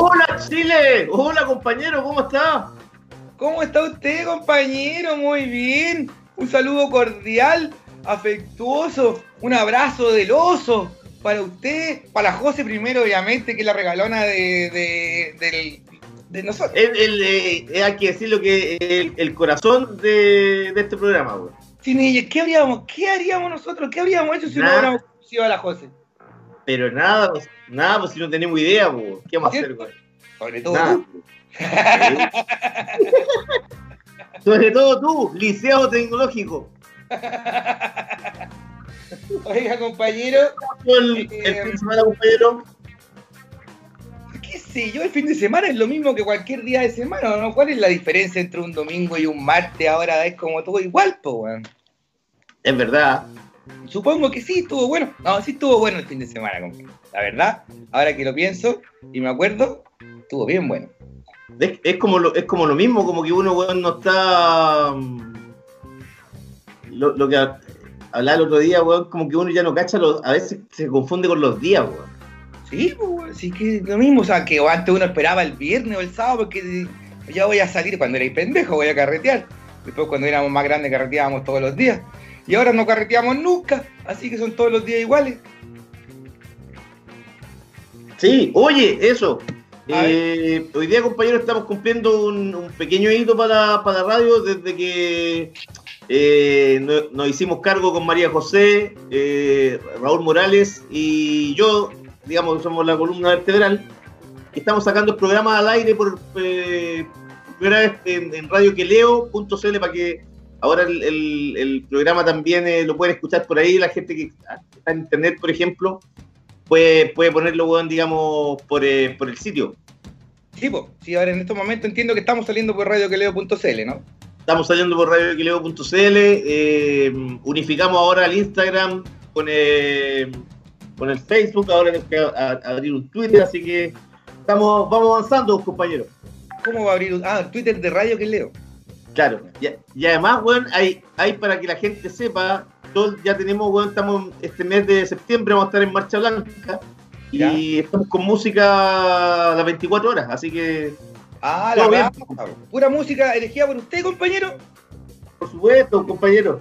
Hola Chile, hola compañero, ¿cómo está? ¿Cómo está usted, compañero? Muy bien. Un saludo cordial, afectuoso, un abrazo del oso para usted, para José primero, obviamente, que es la regalona de, de, de, nosotros. El, eh, hay que decir lo que el, el corazón de, este programa, güey. Sin ella, ¿qué haríamos? ¿Qué haríamos nosotros? ¿Qué habríamos hecho si no hubiéramos conocido a la José? Pero nada, pues, nada, pues si no tenemos idea, güey. ¿Qué vamos a hacer, güey? Sobre todo tú. Sobre todo tú, liceo tecnológico. Oiga, compañero. El, el eh, fin de semana, compañero. ¿Qué sé yo? El fin de semana es lo mismo que cualquier día de semana, ¿no? ¿Cuál es la diferencia entre un domingo y un martes? Ahora es como todo igual, pues, weón. Es verdad. Supongo que sí, estuvo bueno. No, sí estuvo bueno el fin de semana. La verdad, ahora que lo pienso y me acuerdo, estuvo bien bueno. Es, es como, lo, es como lo mismo, como que uno, weón, no está. mm, Lo, lo que hablaba el otro día, weón, como que uno ya no cacha, los, a veces se confunde con los días, weón. Sí, pues, sí que lo mismo. O sea, que antes uno esperaba el viernes o el sábado porque ya voy a salir cuando era pendejo, voy a carretear. Después cuando éramos más grandes carreteábamos todos los días. Y ahora no carreteamos nunca, así que son todos los días iguales. Sí, oye, eso. Eh, hoy día, compañeros, estamos cumpliendo un, un pequeño hito para, para la radio desde que eh, no- nos hicimos cargo con María José, eh, Raúl Morales y yo, digamos que somos la columna vertebral. Estamos sacando el programa al aire por primera vez en, en radioqueleo.cl para que ahora el, el- el programa también eh, lo pueden escuchar por ahí, la gente que está en internet, por ejemplo puede, puede ponerlo, digamos, por, eh, por el sitio. Sí, pues, sí, ahora en estos momentos entiendo que estamos saliendo por radioqueleo.cl, ¿no? Estamos saliendo por radioequileo.cl, eh, unificamos ahora el Instagram con, eh, con el Facebook, ahora tenemos que abrir un Twitter, así que estamos, vamos avanzando, compañeros. ¿Cómo va a abrir un... Ah, Twitter de Radio que leo? Claro, y, y además, weón, hay, hay para que la gente sepa, todos ya tenemos, weón, estamos este mes de septiembre, vamos a estar en Marcha Blanca, y estamos con música las 24 horas, así que, Ah, la bien. raja. Pura música elegida por usted, compañero. por supuesto, compañeros.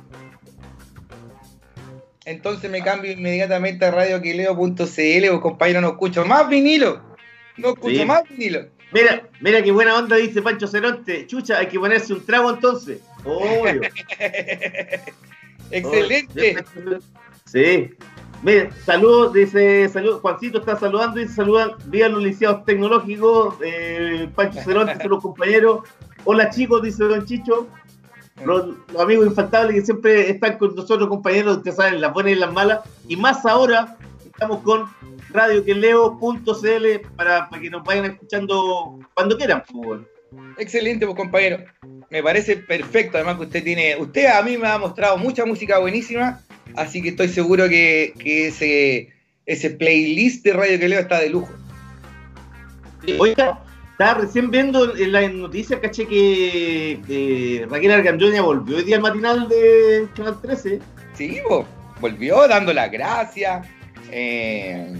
Entonces me cambio inmediatamente a radioquileo.cl, compañero, no escucho más vinilo. No escucho Sí. más vinilo. Mira, mira qué buena onda dice Pancho Ceronte. Chucha, hay que ponerse un trago entonces. Obvio. Excelente. Sí. Mira, saludos, dice, salud, Juancito está saludando y saludan, viva los liceados tecnológicos, eh, Pancho Ceronte, son los compañeros. Hola chicos, dice Don Chicho. Los, los amigos infaltables que siempre están con nosotros, compañeros, ustedes saben, las buenas y las malas. Y más ahora, estamos con radioqueleo.cl para, para que nos vayan escuchando cuando quieran. pues, bueno. Excelente, pues compañero. Me parece perfecto. Además que usted tiene, usted a mí me ha mostrado mucha música buenísima, así que estoy seguro que, que ese, ese playlist de Radio que leo está de lujo. Oiga, estaba recién viendo en las noticias, caché que eh, Raquel Argandoña volvió hoy día al matinal de Canal 13. Sí, po, volvió dando las gracias, eh,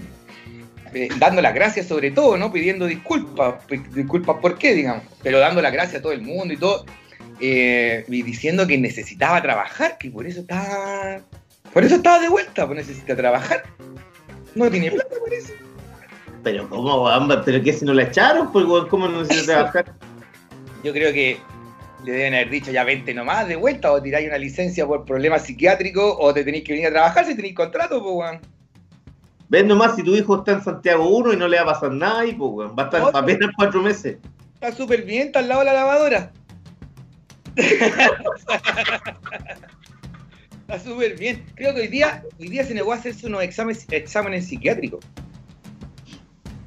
eh, dando las gracias sobre todo, ¿no? Pidiendo disculpas, disculpas por qué, digamos, pero dando las gracias a todo el mundo y todo, eh, y diciendo que necesitaba trabajar, que por eso estaba, por eso estaba de vuelta, pues necesita trabajar. No tiene plata por eso. Pero cómo, pero que si no la echaron, pues cómo no necesita trabajar. Yo creo que le deben haber dicho ya vente nomás de vuelta o tiráis una licencia por problemas psiquiátricos o te tenéis que venir a trabajar si tenéis contrato, pues weón. Ves nomás si tu hijo está en Santiago 1 y no le va a pasar nada y pues, weón, va a estar Oye. apenas cuatro meses. Está súper bien, está al lado de la lavadora. está súper bien. Creo que hoy día, hoy día se negó a hacerse unos exámenes, exámenes psiquiátricos.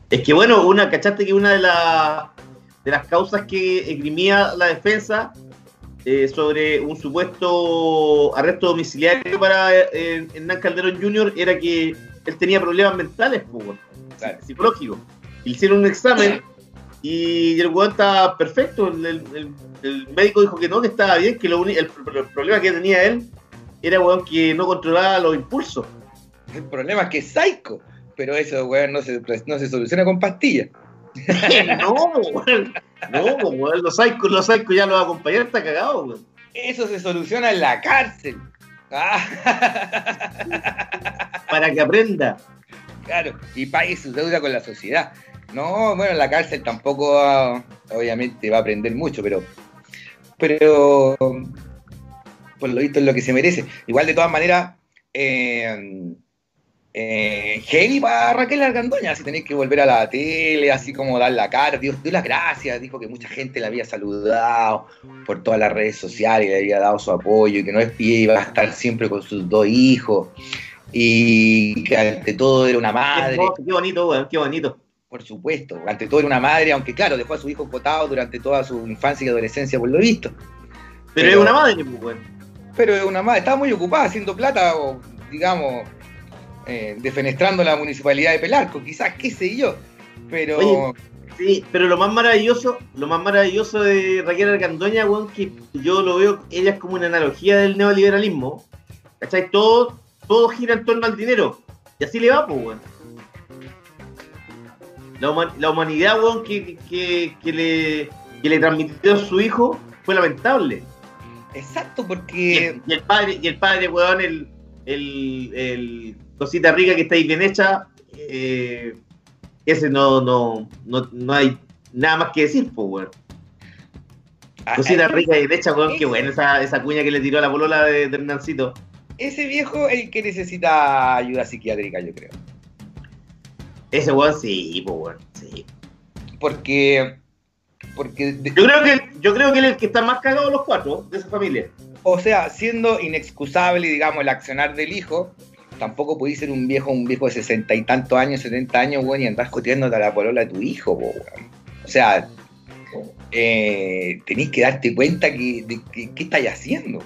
Es que bueno, una, ¿cachaste que una de, las de las causas que esgrimía la defensa eh, sobre un supuesto arresto domiciliario para eh, Hernán Calderón Jr. era que él tenía problemas mentales, pues, Claro. psicológicos. Le Hicieron un examen y el weón estaba perfecto. El, el- el- el médico dijo que no, que estaba bien, que lo el, el problema que tenía él era weón, que no controlaba los impulsos. El problema es que es psycho. Pero eso, weón, no se, no se soluciona con pastillas. no, weón. No, weón. Los psychos, los psychos ya los va a acompañar, está cagado, weón. Eso se soluciona en la cárcel. Ah, Para que aprenda. claro, y pague su deuda con la sociedad. No, bueno, en la cárcel tampoco ah, obviamente va a aprender mucho, pero pero por lo visto es lo que se merece. Igual de todas maneras, eh, eh, heavy para Raquel Argandoña, si tenéis que volver a la tele, así como dar la cara, dio, dio las gracias, dijo que mucha gente la había saludado por todas las redes sociales, le había dado su apoyo y que no es pie iba a estar siempre con sus dos hijos y que ante todo era una madre. Qué, bonito, weón, qué bonito. Por supuesto, ante todo era una madre, aunque claro, dejó a su hijo cotado durante toda su infancia y adolescencia, por lo visto. Pero, Pero- es una madre, pues, weón. Pero es una madre, estaba muy ocupada haciendo plata digamos, eh, defenestrando la municipalidad de Pelarco, quizás, qué sé yo. Pero Oye. Sí, pero lo más maravilloso, lo más maravilloso de Raquel Argandoña, weón, que yo lo veo, ella es como una analogía del neoliberalismo. ¿Cachai? Todo, todo gira en torno al dinero. Y así le va, pues, weón. La, huma- la humanidad, weón, que, que, que le, que le transmitió a su hijo fue lamentable. exacto, Y porque el, y el padre, y el padre, weón, el, el, el cosita rica que está ahí bien hecha, eh, ese no, no, no, no hay nada más que decir, pues, weón. a- Cosita rica y bien hecha, weón, qué buena esa, esa cuña que le tiró a la polola de, de Hernancito. ese viejo es el que necesita ayuda psiquiátrica, yo creo. Ese weón sí, pues, weón, sí. Porque, porque de- Yo creo que, yo creo que él es el que está más cagado de los cuatro, de esa familia. O sea, siendo inexcusable, digamos, el accionar del hijo, tampoco podéis ser un viejo, un viejo de sesenta y tantos años, setenta años, weón, y andás coteándote a la polola de tu hijo, weón. O sea, eh, tenéis que darte cuenta que, de que- qué estáis haciendo.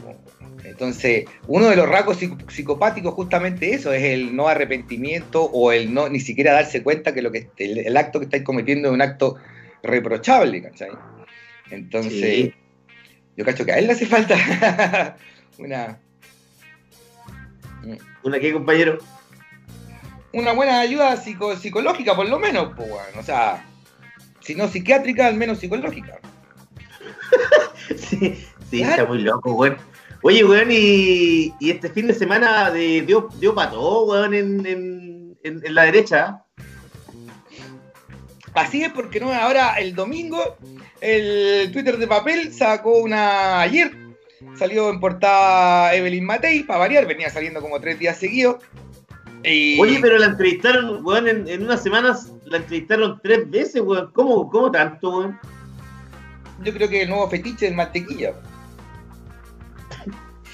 Entonces, uno de los rasgos psico- psicopáticos justamente eso, es el no arrepentimiento o el no ni siquiera darse cuenta que lo que el, el acto que estáis cometiendo es un acto reprochable, ¿cachai? Entonces, Sí. yo cacho que a él le hace falta una, ¿Una qué, compañero? una buena ayuda psico- psicológica, por lo menos, pues, weón. O sea, si no psiquiátrica, al menos psicológica. Sí, sí, Claro. está muy loco, weón. Oye, weón, y, y este fin de semana de, dio, dio para todo, weón, en, en, en, en la derecha. Así es porque no, ahora el domingo el Twitter de papel sacó una ayer. Salió en portada Evelyn Matei, para variar, venía saliendo como tres días seguidos. Y Oye, pero la entrevistaron, weón, en, en unas semanas la entrevistaron tres veces, weón. ¿Cómo, cómo tanto, weón? yo creo que el nuevo fetiche del mantequilla.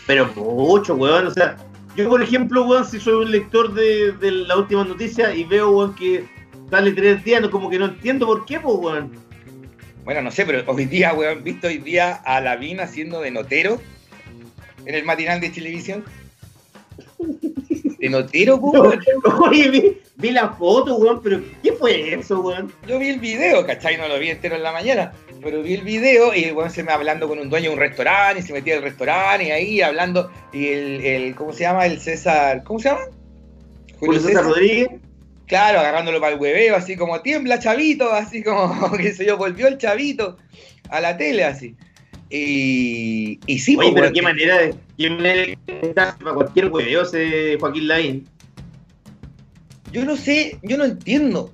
Pero mucho, weón. O sea, yo, por ejemplo, weón, si soy un lector de, de la última noticia y veo, weón, que sale tres días, no, como que no entiendo por qué, pues, weón. Bueno, no sé, pero hoy día, weón, visto hoy día a Lavín haciendo de notero en el matinal de televisión. De notero, weón. Oye, vi, vi la foto, weón, pero ¿qué fue eso, weón? Yo vi el video, ¿cachai? No lo vi entero en la mañana, pero vi el video y el weón se me hablando con un dueño de un restaurante y se metía al restaurante y ahí hablando. Y el, el ¿cómo se llama? El César, ¿cómo se llama? Julio César Rodríguez. Claro, agarrándolo para el hueveo, así como tiembla chavito, así como que se yo, volvió el chavito a la tele, así. Y, y sí, Oye, pues, pero qué manera de. Qué manera de para cualquier hueveo ese Joaquín Lain. yo no sé, yo no entiendo.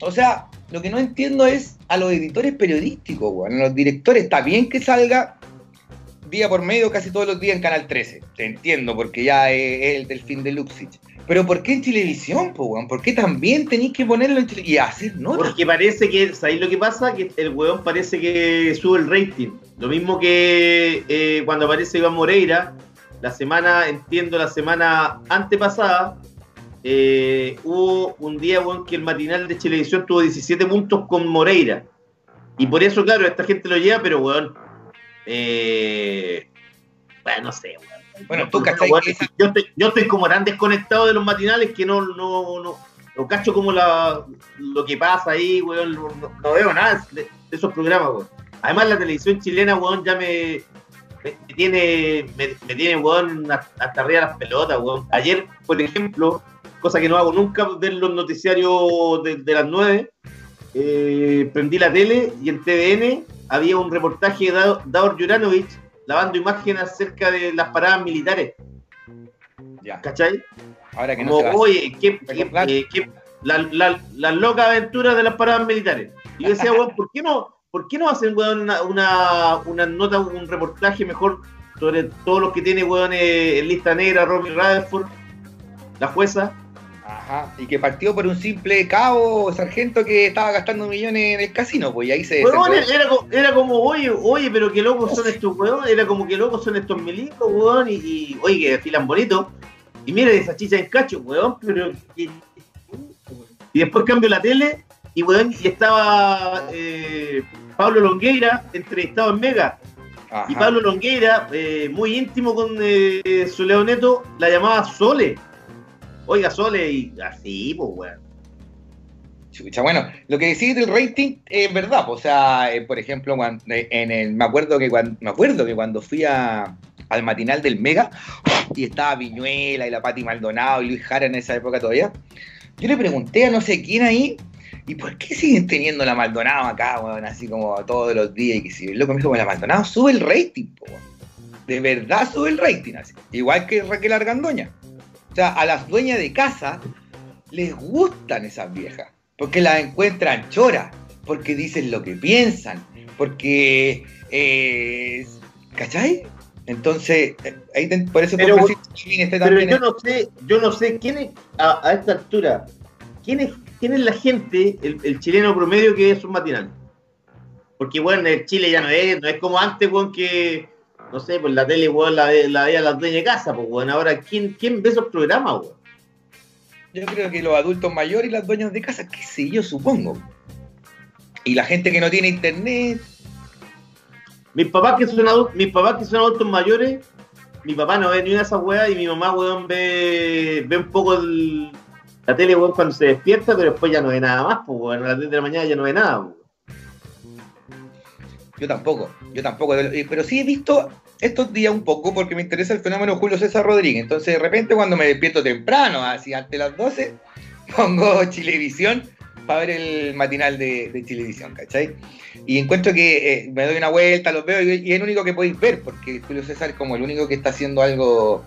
O sea, lo que no entiendo es a los editores periodísticos, weón. A los directores, está bien que salga día por medio casi todos los días en Canal 13. Te entiendo, porque ya es el del fin de Luxich. Pero ¿por qué en televisión, po, weón? ¿Por qué también tenéis que ponerlo en televisión? Y hacer notas. Porque parece que, ¿sabéis lo que pasa? Que el weón parece que sube el rating. Lo mismo que eh, cuando aparece Iván Moreira, la semana, entiendo, la semana antepasada, eh, hubo un día, weón, que el matinal de televisión tuvo 17 puntos con Moreira. Y por eso, claro, esta gente lo lleva, pero, weón, eh, bueno, no sé, weón. Bueno, tú cachai esa- yo, estoy, yo estoy como tan desconectado de los matinales que no, no, no, no cacho como la, lo que pasa ahí, weón. No, no veo nada de, de esos programas, weón. Además, la televisión chilena, weón, ya me, me, me tiene, me, me tiene, weón, hasta arriba las pelotas, weón. Ayer, por ejemplo, cosa que no hago nunca, ver los noticiarios de, de las 9, eh, prendí la tele y en TVN había un reportaje de Davor Juranovic lavando imágenes acerca de las paradas militares, Ya, ¿cachai? ahora que no Como, se va. oye, ¿qué, qué, eh, qué- la- la- las locas aventuras de las paradas militares? Y yo decía, weón, ¿por qué no, por qué no hacen, weón, una, una, una nota, un reportaje mejor sobre todos los que tiene, weón, eh, en lista negra, Romy Rutherford, la jueza? Ajá, y que partió por un simple cabo sargento que estaba gastando millones en el casino, pues y ahí se... Era, co- era como, oye, oye, pero qué locos son estos weón, era como que locos son estos milicos, weón, y, y, oye, que desfilan bonito. Y mira esa chicha en cacho, weón, pero. Y, y después cambio la tele y weón, y estaba eh, Pablo Longueira entrevistado en Mega. Ajá. Y Pablo Longueira, eh, muy íntimo con eh, su leoneto, la llamaba Sole. Oiga, Sole, y así, pues weón. Chucha, bueno, lo que decís del rating es verdad, pues, o sea, eh, por ejemplo, cuando, eh, en el, me acuerdo que cuando, me acuerdo que cuando fui a- al matinal del Mega y estaba Viñuela y la Pati Maldonado y Luis Jara en esa época todavía, yo le pregunté a no sé quién ahí, ¿y por qué siguen teniendo la Maldonado acá, weón? Así como todos los días y que si el loco me dijo, "Bueno, la Maldonado sube el rating, po. De verdad sube el rating, así. Igual que Raquel Argandoña. Sea, a las dueñas de casa les gustan esas viejas, porque las encuentran choras, porque dicen lo que piensan, porque... eh, ¿Cachai? Entonces, eh, ahí te- por eso Pero- Chilín esté Pero también yo en- no sé, yo no sé quién es, a, a esta altura, quién es, quién es la gente, el, el chileno promedio que es un matinal. Porque bueno, el Chile ya no es, no es como antes, weón, que, no sé, pues la tele, weón, la, ve- la veía la dueña de casa, pues weón. Ahora, ¿quién, quién ve esos programas, weón? Yo creo que los adultos mayores y las dueñas de casa, qué sé yo, supongo. Y la gente que no tiene internet, Mis papás que son adultos, mis papás que son adultos mayores, mi papá no ve ni una de esas weas y mi mamá, weón, ve, ve un poco el- la tele, weón, cuando se despierta, pero después ya no ve nada más, pues weón, a las 10 de la mañana ya no ve nada, weón. Yo tampoco, yo tampoco. Pero sí he visto estos días un poco porque me interesa el fenómeno Julio César Rodríguez. Entonces, de repente, cuando me despierto temprano, así ante las 12, pongo Chilevisión para ver el matinal de, de Chilevisión, ¿cachai? Y encuentro que eh, me doy una vuelta, los veo y, es el único que podéis ver, porque Julio César es como el único que está haciendo algo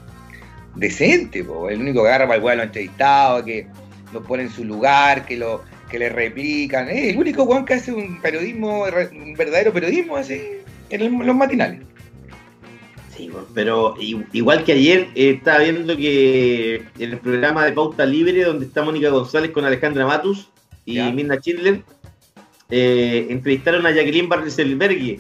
decente, po, el único que agarra para el weón a los entrevistados, que lo pone en su lugar, que lo que le replican. Es el único weón que hace un periodismo, un verdadero periodismo así en los matinales. Sí, pero igual que ayer eh, estaba viendo que en el programa de Pauta Libre, donde está Mónica González con Alejandra Matus y Ya. Mirna Schindler, eh, entrevistaron a Jacqueline Van Rieselberghe.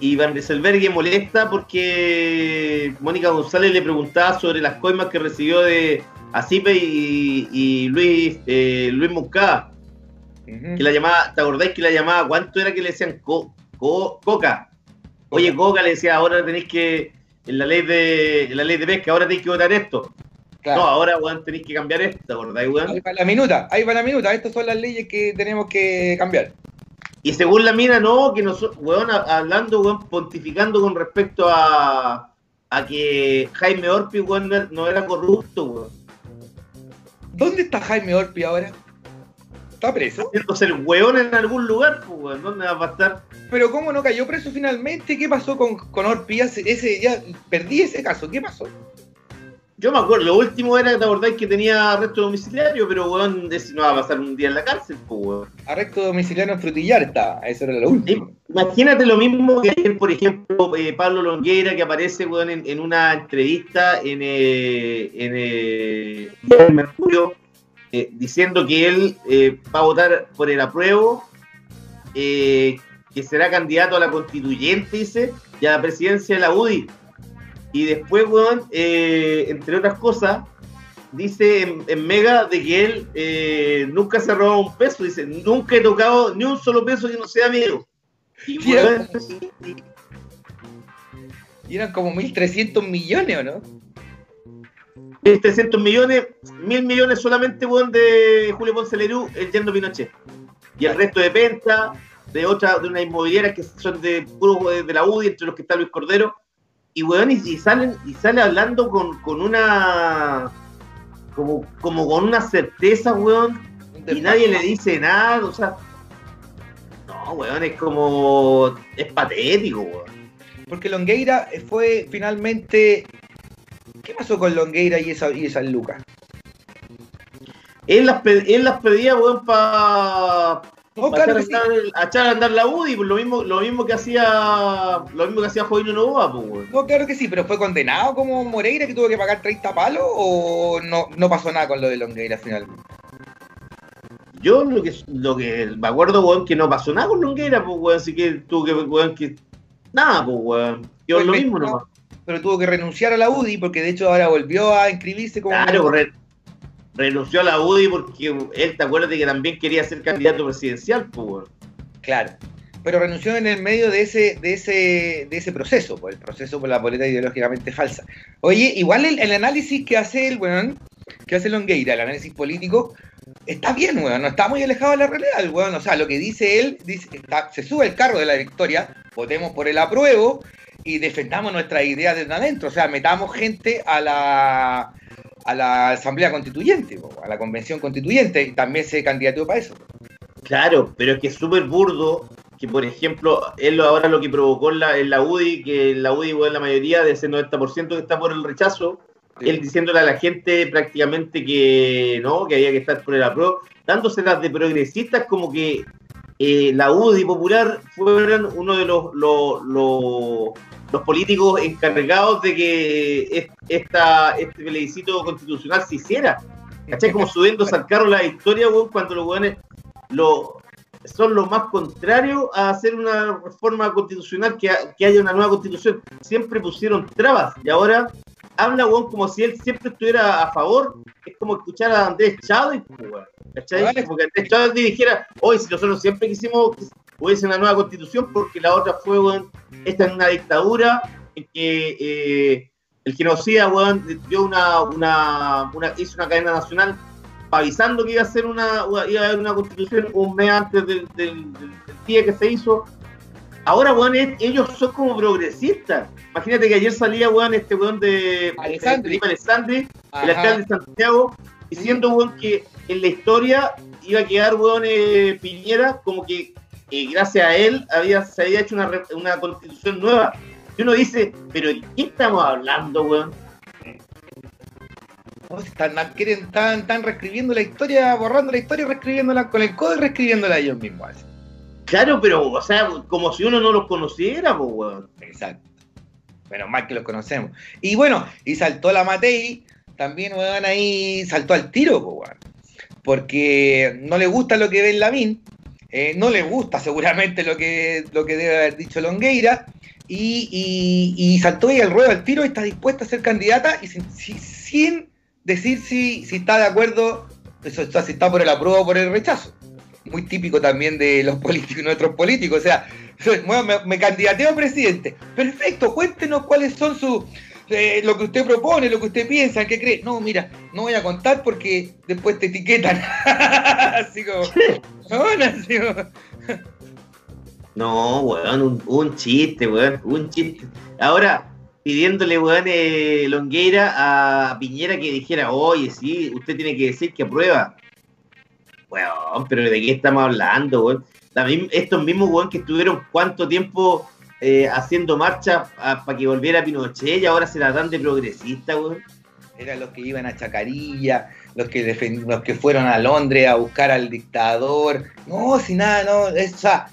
Y Van Rieselberghe molesta porque Mónica González le preguntaba sobre las coimas que recibió de Acipe y, y Luis, eh, Luis Que la llamaba, ¿te acordáis que la llamaba? ¿Cuánto era que le decían co- co- coca? Oye, Coca le decía, ahora tenéis que, en la ley de en la ley de pesca, ahora tenéis que votar esto. Claro. No, ahora, weón, tenéis que cambiar esto, ¿te acordáis, Ahí weón? va la minuta, ahí va la minuta. Estas son las leyes que tenemos que cambiar. Y según la mina, no, que nosotros, weón, hablando, weón, pontificando con respecto a, a que Jaime Orpi, weón, no era- no era corrupto, weón. ¿Dónde está Jaime Orpi ahora? ¿Está preso? Haciéndose el weón en algún lugar, pues, ¿dónde va a estar? Pero ¿cómo no cayó preso finalmente? ¿Qué pasó con, con Orpi? Ese, ya perdí ese caso. ¿Qué pasó? Yo me acuerdo, lo último era, ¿te acordáis que tenía arresto domiciliario? Pero, weón, no va a pasar un día en la cárcel, pues, weón. Arresto domiciliario en Frutillar estaba, eso era lo último. Imagínate lo mismo que ayer, por ejemplo, eh, Pablo Longueira, que aparece, weón, en, en una entrevista en, eh, en, eh, en Mercurio, eh, diciendo que él eh, va a votar por el apruebo, eh, que será candidato a la constituyente, dice, y a la presidencia de la UDI. Y después, weón, eh, entre otras cosas, dice en, en Mega de que él eh, nunca se ha robado un peso. Dice, nunca he tocado ni un solo peso que no sea mío. Y, Y eran como 1.300 millones, ¿o no? 300 millones, mil millones solamente, weón, de Julio Ponce Lerú, el yerno Pinochet. Y el resto de Penta, de otra, de una inmobiliaria que son de puro de, de la UDI, entre los que está Luis Cordero. Y weón, y, y salen, y sale hablando con, con una como, como con una certeza, weón, y nadie le dice nada, o sea. No, weón, es como. es patético, weón. Porque Longueira fue finalmente. ¿Qué pasó con Longueira y esa, y esas lucas? Él las, pe- él las pedía, weón, para No, Pa claro sí. a echar a andar la UDI, pues lo mismo, lo mismo que hacía lo mismo que hacía Jovino Novoa, pues, weón. No, claro que sí, pero fue condenado como Moreira que tuvo que pagar 30 palos o no, no pasó nada con lo de Longueira finalmente. Yo lo que lo que me acuerdo, weón, que no pasó nada con Longueira, pues, weón, así que tuvo que, weón, que nada, pues, weón. Yo Fue lo mismo nomás. Pero tuvo que renunciar a la UDI porque de hecho ahora volvió a inscribirse como. Claro, re- renunció a la UDI porque él, te acuerdas de que también quería ser candidato presidencial, pues. Claro. Pero renunció en el medio de ese, de ese, de ese proceso, por el proceso por la boleta ideológicamente falsa. Oye, igual el, el análisis que hace el weón, que hace Longueira, el análisis político, está bien, weón, no está muy alejado de la realidad, el weón. O sea, lo que dice él, dice, está- se sube el carro de la victoria, votemos por el apruebo y defendamos nuestras ideas desde adentro. O sea, metamos gente a la a la asamblea constituyente, po, a la convención constituyente, y también se candidató para eso. Claro, pero es que es súper burdo que, por ejemplo, él ahora lo que provocó en la, en la UDI, que en la UDI, weón, la mayoría de ese 90% que está por el rechazo, él diciéndole a la gente prácticamente que no, que había que estar por el apruebo, dándoselas de progresistas como que eh, la UDI popular fueran uno de los, los, los, los políticos encargados de que es- esta, este plebiscito constitucional se hiciera. ¿Cachai? Como subiéndose al carro la historia, weón, cuando los weones lo, son los más contrarios a hacer una reforma constitucional, que, ha- que haya una nueva constitución. Siempre pusieron trabas y ahora habla, weón, como si él siempre estuviera a favor. Es como escuchar a Andrés Chávez, pues, weón. ¿Cachai? Como que Andrés Chávez dijera, hoy si nosotros siempre quisimos hubiese una nueva constitución, porque la otra fue, weón, esta es una dictadura en que eh, el genocida, weón, dio una, una, una, hizo una cadena nacional avisando que iba a ser una, iba a haber una constitución un mes antes del, del- del día que se hizo. Ahora, weón, ellos son como progresistas. Imagínate que ayer salía, weón, este weón de Alessandri. Alessandri, el alcalde de Santiago, diciendo, weón, que en la historia iba a quedar, weón, eh, Piñera, como que eh, gracias a él había, se había hecho una, una constitución nueva. Y uno dice, pero ¿de qué estamos hablando, weón? Están, quieren, están, están reescribiendo la historia, borrando la historia reescribiéndola con el codo y reescribiéndola ellos mismos. así. Claro, pero, o sea, como si uno no los conociera, pues, weón. Exacto. Menos mal que los conocemos. Y bueno, y saltó la Matei, también, weón, ahí saltó al tiro, po, weón. Porque no le gusta lo que ve en Lavín, eh, no le gusta seguramente lo que, lo que debe haber dicho Longueira, y, y- saltó ahí al ruedo al tiro está dispuesta a ser candidata y sin, si- sin decir si, si está de acuerdo, eso, o si está por el apruebo o por el rechazo. Muy típico también de los políticos, nuestros políticos, o sea, me, me candidateo a presidente. Perfecto, cuéntenos cuáles son sus. Eh, lo que usted propone, lo que usted piensa, qué cree. No, mira, no voy a contar porque después te etiquetan. así como. No, weón, un, chiste, weón, un chiste. Ahora, pidiéndole, weón, eh, Longueira a Piñera que dijera, oye, sí, usted tiene que decir que aprueba. Weón, pero ¿de qué estamos hablando, weón? Estos mismos, weón, que estuvieron cuánto tiempo eh, haciendo marcha para que volviera Pinochet y ahora se la dan de progresista, weón. eran los que iban a Chacarilla, los que, defen- los que fueron a Londres a buscar al dictador. No, si nada, no, es, o sea,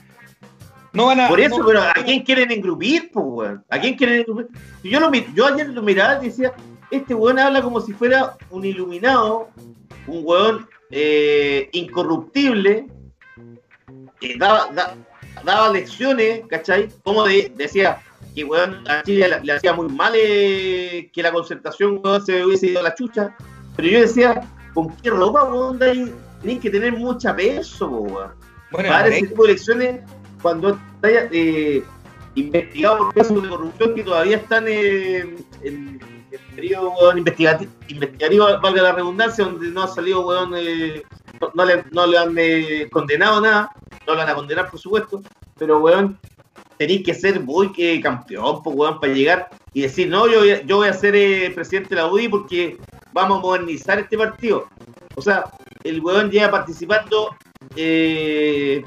no van a... Por eso, no- pero ¿a quién quieren engrupir, pues, weón? ¿A quién quieren engrupir? Yo, lo, yo ayer lo miraba y decía, este weón habla como si fuera un iluminado, un weón eh, incorruptible, que daba, da- daba lecciones, ¿cachai? Como de- decía que weón a Chile le, le hacía muy mal eh, que la concertación weón, se hubiese ido a la chucha. Pero yo decía, ¿con qué ropa, weón? Tenéis que tener mucha peso, weón bueno, para ese tipo de elecciones cuando está eh, investigado por casos de corrupción que todavía están eh, en, en periodo weón, investigati- investigativo, valga la redundancia, donde no ha salido, weón, eh, no, no le, no le han eh, condenado nada, no lo van a condenar, por supuesto, pero, weón, tenéis que ser muy que campeón, pues, weón, para llegar y decir, no, yo, voy a- yo voy a ser eh, presidente de la UDI porque vamos a modernizar este partido. O sea, el weón lleva participando eh,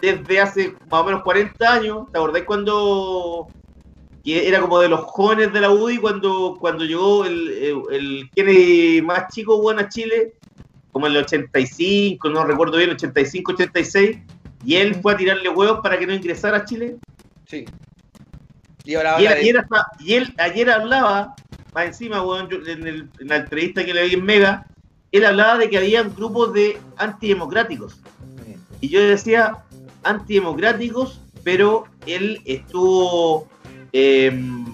desde hace más o menos 40 años. ¿Te acordáis cuando era como de los jóvenes de la UDI cuando, cuando llegó el, el, el Kennedy más chico weón, a Chile? Como en el 85, no recuerdo bien, 85, 86. Y él fue a tirarle huevos para que no ingresara a Chile. Sí. Y ahora Y él, ayer, hasta- y él ayer hablaba, más encima, weón, yo- en, el- en la entrevista que le vi en Mega, él hablaba de que habían grupos de antidemocráticos. Y yo decía antidemocráticos, pero él estuvo em,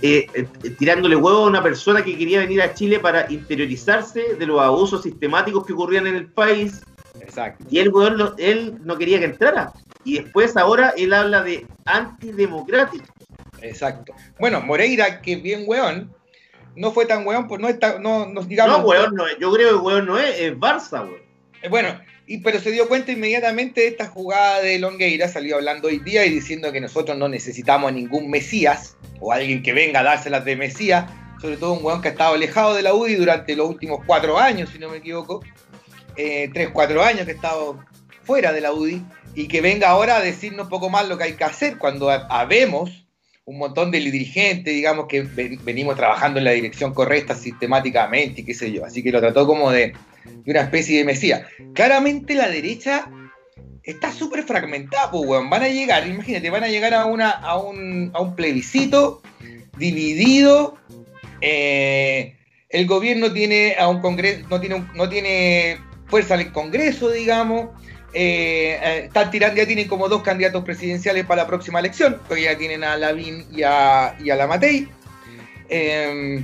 eh, eh, tirándole huevo a una persona que quería venir a Chile para interiorizarse de los abusos sistemáticos que ocurrían en el país. Exacto. Y el weón lo- él no quería que entrara. Y después ahora él habla de antidemocráticos. Exacto. Bueno, Moreira, que bien weón, no fue tan weón, pues no está, no, no digamos. no, weón, no es. Yo creo que weón no es, es Barça, weón. Eh, Bueno, y, pero se dio cuenta inmediatamente de esta jugada de Longueira, salió hablando hoy día y diciendo que nosotros no necesitamos a ningún Mesías o alguien que venga a dárselas de Mesías, sobre todo un weón que ha estado alejado de la UDI durante los últimos cuatro años, si no me equivoco, eh, tres, cuatro años que ha estado fuera de la UDI y que venga ahora a decirnos un poco más lo que hay que hacer cuando ha- habemos un montón de dirigentes, digamos, que ven- venimos trabajando en la dirección correcta sistemáticamente y qué sé yo. Así que lo trató como de, una especie de mesía. Claramente la derecha está súper fragmentada, pues. Van a llegar, imagínate, van a llegar a, una, a, un, a un plebiscito dividido. eh, el gobierno tiene a un congreso, no tiene, no tiene fuerza en el Congreso, digamos. Eh, eh, están tirando, ya tienen como dos candidatos presidenciales para la próxima elección, porque ya tienen a Lavín y a, y a la Matei. Eh,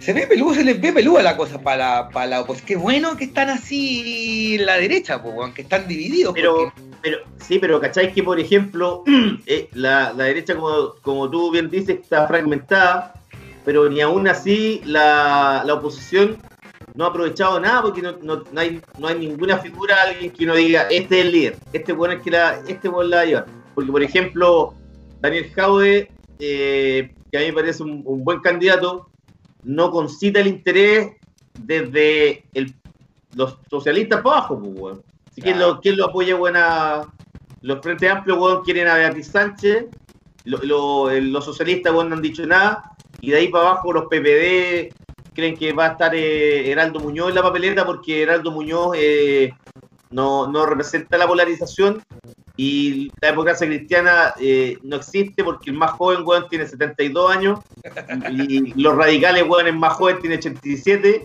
se ve peludo, se les ve peluda la cosa para la, para la oposición. Qué bueno que están así en la derecha, pues, weón, que están divididos. Pero, porque- pero, sí, pero ¿cacháis que, por ejemplo, eh, la, la derecha, como, como tú bien dices, está fragmentada, pero ni aún así la, la oposición no ha aprovechado nada porque no, no- no hay, no hay ninguna figura, alguien que uno diga, este es el líder, este bueno es que la, este bueno la va a llevar. Porque, por ejemplo, Daniel Jaude, eh, que a mí me parece un, un buen candidato, no concita el interés desde el, los socialistas para abajo, pues, weón. Así que Claro. lo, ¿quién lo apoya, buena? Los Frentes Amplios, weón, quieren a Beatriz Sánchez, lo- los socialistas, weón, no han dicho nada, y de ahí para abajo los PPD creen que va a estar eh, Heraldo Muñoz en la papeleta porque Heraldo Muñoz eh, no, no representa la polarización y la democracia cristiana eh, no existe porque el más joven, weón, tiene 72 años y los radicales, weón, el más joven tiene 87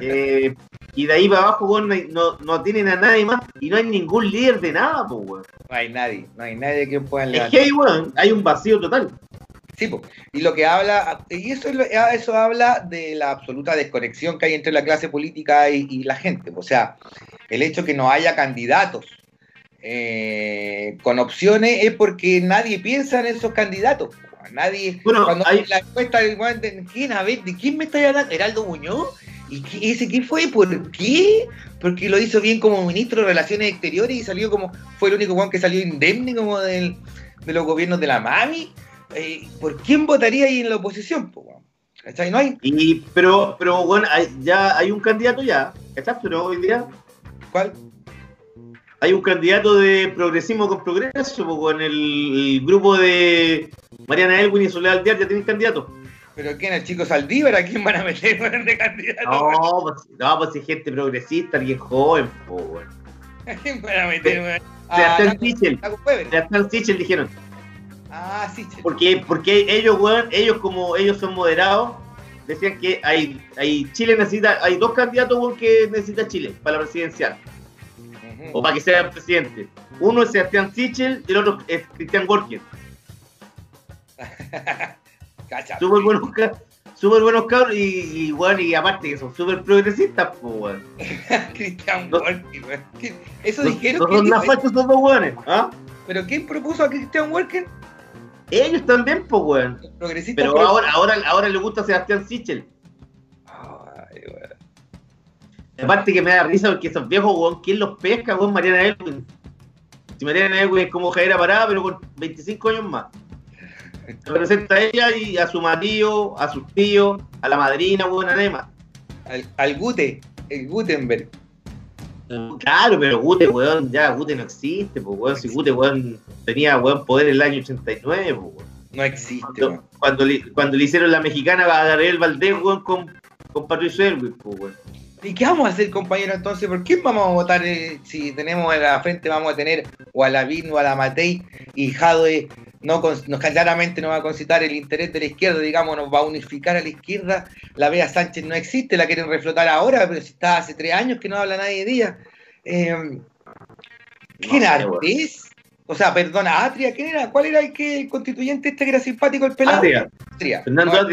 eh, y de ahí para abajo, weón, no, no, tienen a nadie más y no hay ningún líder de nada, pues, weón. No hay nadie, no hay nadie que pueda Es levantar. que hay, weón, hay un vacío total. Sí, po. y lo que habla, y eso, es lo- eso habla de la absoluta desconexión que hay entre la clase política y, y la gente. O sea, el hecho que no haya candidatos eh, con opciones es porque nadie piensa en esos candidatos. Nadie, Bueno, cuando hay- la encuesta del de- ¿quién, a ver, ¿de quién me está hablando? ¿Heraldo Muñoz? ¿Y qué- ese quién fue? ¿Por qué? Porque lo hizo bien como ministro de Relaciones Exteriores y salió como, fue el único weón que salió indemne como del, de los gobiernos de la mami. Eh, ¿Por quién votaría ahí en la oposición? po, weón? ¿Cachai? No hay. Y, pero, pero bueno, hay- ya hay un candidato ya, ¿cachai? Pero hoy día ¿Cuál? hay un candidato de progresismo con progreso, pues, con el, el grupo de Mariana Elwin y Soledad Alvear ya tienen candidato. ¿Pero quién? ¿El chico Saldívar? ¿A quién van a meter de candidato? No, pues, no, pues si gente progresista, alguien joven, po, weón. ¿A quién van a meter, weón? Sebastián Ah, Sichel. Sebastián Sichel dijeron. Ah, sí. Porque, porque ellos, weón, ellos como ellos son moderados, decían que hay, hay Chile necesita, hay dos candidatos weón, que necesita Chile para la presidencial, o para que sea presidente. Uno es Sebastián Sichel y el otro es Cristian Gorkin. Súper buenos, súper buenos cabros y, y, weón, y aparte que son súper progresistas, pues, weón. Cristian Walker, weón. ¿Qué- Eso dijeron no que son fachos dos weones, ¿ah? ¿Pero quién propuso a Cristian Walker? Ellos también, pues, weón. Pero ahora, ahora, ahora le gusta Sebastián Sichel. Ay, weón. Aparte que me da risa porque esos viejos, weón, ¿quién los pesca, weón? Mariana Elwin. Si Mariana Elwin es como Javiera Parada, pero con 25 años más. Representa a ella y a su marido, a sus tíos, a la madrina, weón, además. Al, al Gute, el Gutenberg. Claro, pero Gute, weón, ya Gute no existe, pues, weón. Si Gute, weón, tenía, weón, poder en el año 89, pues, weón. No existe, Cuando, weón. cuando, le, cuando le hicieron la mexicana a Gabriel Valdés, weón, con, con Patricio Elwin, pues, weón. ¿Y qué vamos a hacer, compañero, entonces? ¿Por quién vamos a votar eh, si tenemos a la frente, vamos a tener o a Lavín o a la Matei y Jadwe no, no, claramente no va a concitar el interés de la izquierda, digamos, nos va a unificar a la izquierda? La Bea Sánchez no existe, la quieren reflotar ahora, pero si está hace tres años que no habla nadie de ella. Eh, ¿Quién weón. Artés? O sea, perdona, Atria, ¿quién era? ¿Cuál era el que el constituyente este que era simpático el pelado? Atria, Atria. Fernando No,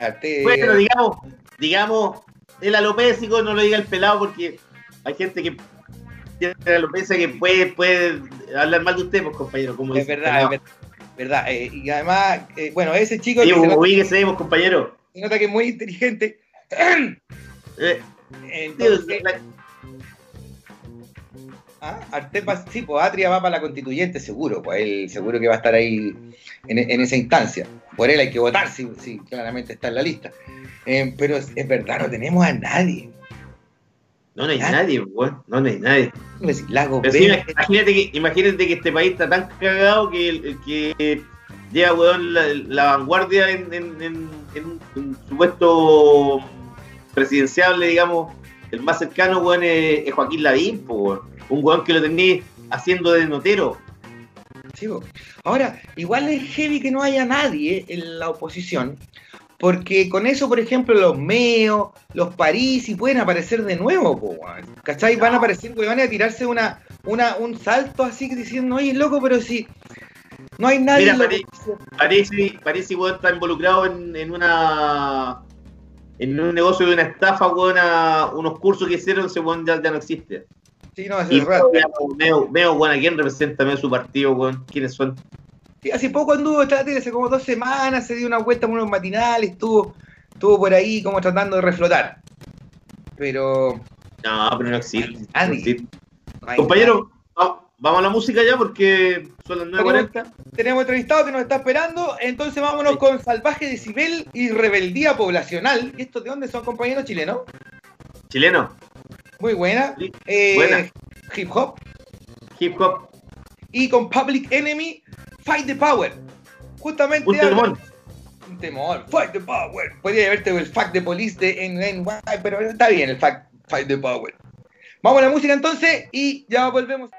Atria. Bueno, digamos, digamos, el alopésico no lo diga el pelado porque hay gente que tiene alopecia que puede, puede hablar mal de usted, pues compañero, como Es dice verdad, es verdad. Verdad. Eh, y además, eh, bueno, ese chico Sí, que se nota, ubíquese, pues, compañero. se nota que es muy inteligente. Eh, Entonces, sí, ah, Artepas, sí, pues Atria va para la constituyente seguro, pues él seguro que va a estar ahí en, en esa instancia. Por él hay que votar, si sí, claramente está en la lista. Eh, pero es, es verdad, no tenemos a nadie. No, no hay nadie, weón. No, no hay nadie. Lago Pero sí, imagínate, que, imagínate que este país está tan cagado que el, el que lleva, weón, la, la vanguardia en, en, en, en un, supuesto presidenciable, digamos, el más cercano, weón, es, es Joaquín Lavín, weón. Un weón que lo tenés haciendo de notero. Sí. Ahora, igual es heavy que no haya nadie en la oposición, porque con eso, por ejemplo, los Meo, los Parisi pueden aparecer de nuevo, po. ¿cachai? Van a aparecer, weón, a tirarse una, una, un salto así diciendo, oye, loco, pero si no hay nadie Mira, parece weón, está involucrado en, en una en un negocio de una estafa, weón, a unos cursos que hicieron, ese weón ya, ya no existe. Sí, no, es Y veo, veo, weón, ¿a quién representa Meo su partido, weón? ¿Quiénes son? Sí, hace poco anduvo, hace como dos semanas, se dio una vuelta por unos matinales, estuvo, estuvo por ahí como tratando de reflotar. Pero... No, pero no existe. No existe. no hay Compañero, va- vamos a la música ya porque son las 9.40. Tenemos entrevistado que nos está esperando, entonces vámonos Sí. con Salvaje Decibel y Rebeldía Poblacional. ¿Y estos de dónde son compañeros chilenos? Chileno, Muy buena. Sí, Eh, buena. Hip hop. hip hop, Y con Public Enemy, Fight the Power. Justamente un temón. un temor. Fight the Power. Podría haberte el Fact the Police de NNY, pero está bien el fact, Fight the Power. Vamos a la música entonces y ya volvemos.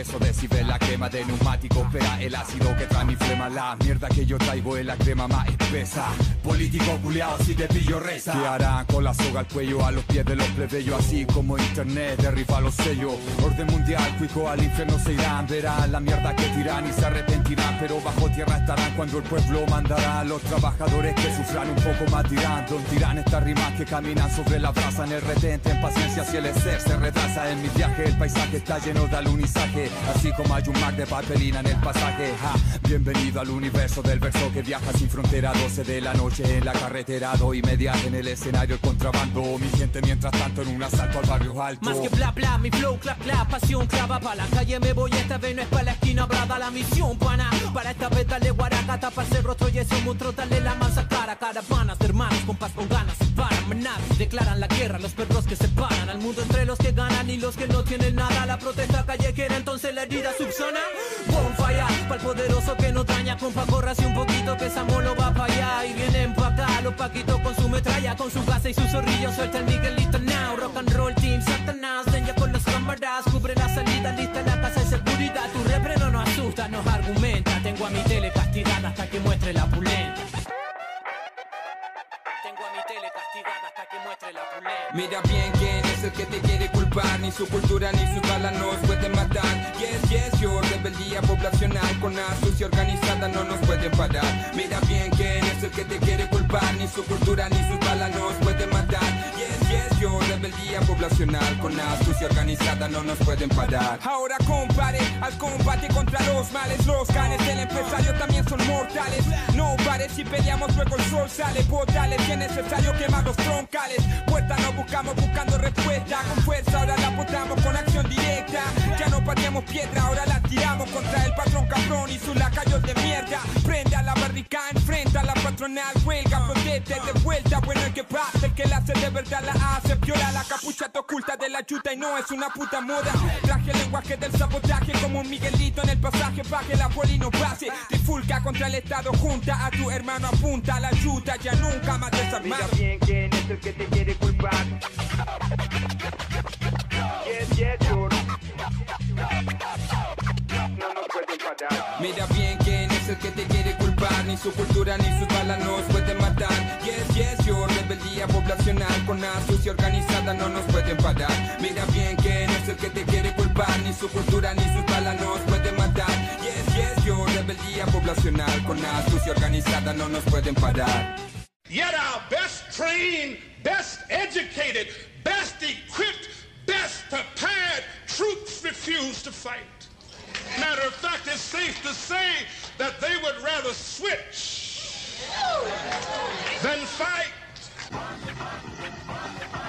Espeso decibel, la quema de neumáticos. Pega el ácido que trae La mierda que yo traigo es la crema más espesa. Político culiao, si te pillo reza. ¿Qué harán con la soga al cuello a los pies de los plebeyos? Así como internet derriba los sellos. Orden mundial, cuico al infierno se irán. Verán la mierda que tiran y se arrepentirán. Pero bajo tierra estarán cuando el pueblo mandará los trabajadores que sufran un poco más dirán. Don tirán estas rimas que caminan sobre la brasa en el retente en paciencia si el ser se retrasa en mi viaje el paisaje está lleno de alunizaje así como hay un mar de papelina en el pasaje ja. bienvenido al universo del verso que viaja sin frontera 12 de la noche en la carretera doy media en el escenario el contrabando mi gente mientras tanto en un asalto al barrio alto. Más que bla bla, mi flow clap pasión clava pa' la calle me voy esta vez no es pa' la esquina brada la misión pana. Para esta vez dale guaraca tapa el rostro y ese monstruo dale la mansa cara. Caravanas de hermanos compas con ganas paran manazas declaran la guerra los perros que se paran al mundo entre los que ganan y los que no tienen nada. La protesta callejera entonces la herida subsana. Bonfire pa'l poderoso que no daña compa corrase un poquito que Samo lo va pa' allá. Y vienen pa' acá los paquitos con su metralla con su gasa y su zorrillo suelta el Miguelito now. Rock and roll team Satanás ya con las cámaras cubre la salida lista la casa de seguridad. Tu repre no nos asusta nos argumenta. Tengo a mi tele castigada hasta que muestre la pulenta. Tengo a mi tele castigada hasta que muestre la pulenta. Mira bien quién el que te quiere culpar Ni su cultura ni sus balas nos pueden matar. Yes, yes, yo, rebeldía poblacional Con astucia organizada no nos pueden parar. Mira bien quién es el que te quiere culpar Ni su cultura ni sus balas nos pueden matar. Yes, rebeldía poblacional. Con astucia organizada no nos pueden parar. Ahora compare al combate contra los males. Los canes del empresario también son mortales. No pares si peleamos luego el sol sale. Portales, que es necesario quemar los troncales. Puerta no buscamos buscando respuesta. Con fuerza ahora la botamos con acción directa. Ya no pateamos piedra, ahora la tiramos Contra el patrón cabrón y sus lacayos de mierda. Prende a la barrica, enfrenta a la patronal Huelga, proteste, de vuelta. Bueno el que pase, el que la hace de verdad la hace Viola la capucha te oculta de la chuta y no es una puta moda. Traje el lenguaje del sabotaje como un Miguelito en el pasaje Pa' que la poli no pase. Trifulca contra el estado, junta a tu hermano Apunta a la chuta, ya nunca más desarmado Mira bien quién es el que te quiere culpar. Yes, yes. No. Nos pueden parar. Mira bien quién es el que te quiere culpar Ni su cultura ni sus balas nos pueden matar Rebeldía poblacional con astucia organizada no nos pueden parar Mira bien quién es el que te quiere culpar Ni su cultura ni sus balas nos pueden matar Yes, yes, yo Rebeldía poblacional con astucia organizada no nos pueden parar Yet our best trained, best educated, best equipped, best prepared troops refuse to fight. Matter of fact, it's safe to say that they would rather switch than fight. Wonderful, wonderful.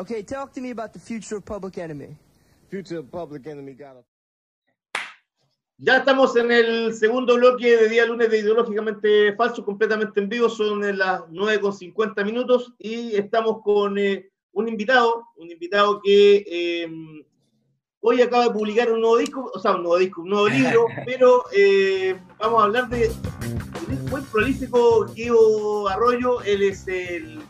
Okay, talk to me about the future of Public Enemy. Future of Public Enemy got a Ya estamos en el segundo bloque de día lunes de Ideológicamente Falso, completamente en vivo, son las 9.50 minutos y estamos con eh, un invitado, un invitado que eh, hoy acaba de publicar un nuevo disco, o sea, un nuevo disco, un nuevo libro, pero eh, vamos a hablar de un muy prolífico Guido Arroyo, él es el,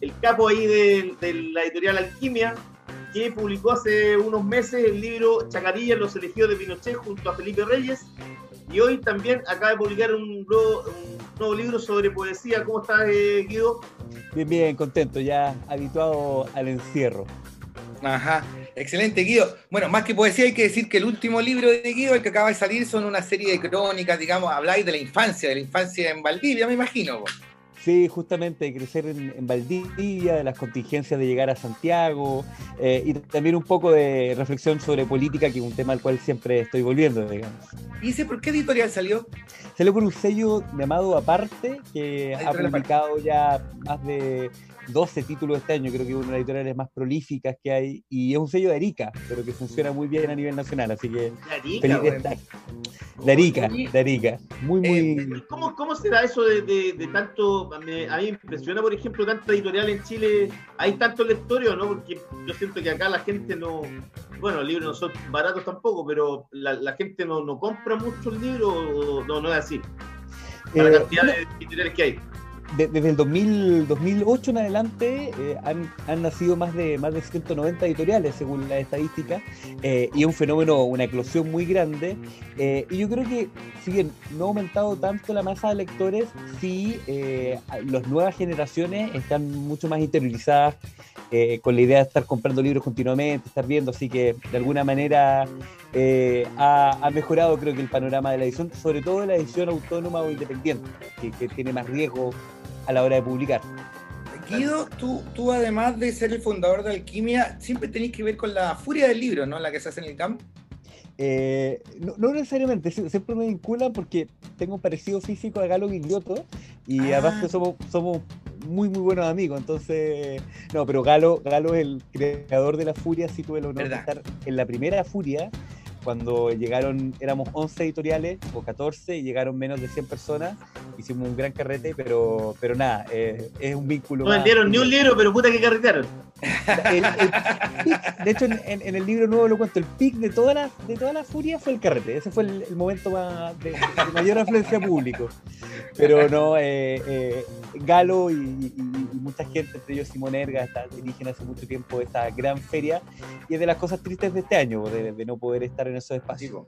el capo ahí de, de la editorial Alquimia, que publicó hace unos meses el libro Chacarilla, los elegidos de Pinochet junto a Felipe Reyes. Y hoy también acaba de publicar un nuevo, un nuevo libro sobre poesía. ¿Cómo estás, eh, Guido? Bien, bien, contento, ya habituado al encierro. Ajá, excelente Guido. Bueno, más que poesía hay que decir que el último libro de Guido, el que acaba de salir, son una serie de crónicas, digamos, habláis de la infancia, de la infancia en Valdivia, me imagino. vos. Sí, justamente de crecer en, en Valdivia, de las contingencias de llegar a Santiago eh, y también un poco de reflexión sobre política, que es un tema al cual siempre estoy volviendo, digamos. ¿Y ese por qué editorial salió? Salió por un sello llamado Aparte, que ha publicado ya más de 12 títulos este año, creo que es una de las editoriales más prolíficas que hay, y es un sello de Arica, pero que funciona muy bien a nivel nacional, así que Arica, feliz de weón. estar. De Arica, de Arica. Muy, muy... Eh, ¿cómo, ¿Cómo será eso de, de- de tanto? me- a mí me impresiona, por ejemplo, tanta editorial en Chile. ¿Hay tantos lectores no? Porque yo siento que acá la gente no. Bueno, los libros no son baratos tampoco, pero la, la gente no, no compra muchos libros. o no, no es así. A la Eh, cantidad de editoriales que hay. De- desde el 2000, 2008 en adelante eh, han, han nacido más de, más de 190 editoriales según las estadísticas eh, y es un fenómeno, una eclosión muy grande. Eh, y yo creo que si bien no ha aumentado tanto la masa de lectores, sí las nuevas generaciones están mucho más interiorizadas con la idea de estar comprando libros continuamente, estar viendo, así que de alguna manera ha, mejorado creo que el panorama de la edición, sobre todo la edición autónoma o independiente, que tiene más riesgo a la hora de publicar. Guido, tú, tú además de ser el fundador de Alquimia, siempre tenés que ver con la furia del libro, ¿no? La que se hace en el campo. Eh, no, no necesariamente, sie- siempre me vinculan porque tengo un parecido físico a Galo Guillotto y Ah. además que somos, somos muy muy buenos amigos, entonces, no, pero Galo, Galo es el creador de la Furia, sí tuve el honor ¿Verdad? de estar en la primera Furia, cuando llegaron, éramos 11 editoriales o 14 y llegaron menos de 100 personas, hicimos un gran carrete, pero, pero nada, eh, es un vínculo. No vendieron ni un libro, pero puta que carretearon. el- el pic, de hecho, en, en- en el libro nuevo lo cuento, el pic de toda la, de toda la furia fue el carrete. Ese fue el, el momento más de, de mayor afluencia público. Pero no, eh, eh, Galo y, y- y mucha gente, entre ellos Simón Erga, está, dirigen hace mucho tiempo esta gran feria. Y es de las cosas tristes de este año, de, de no poder estar en esos espacios.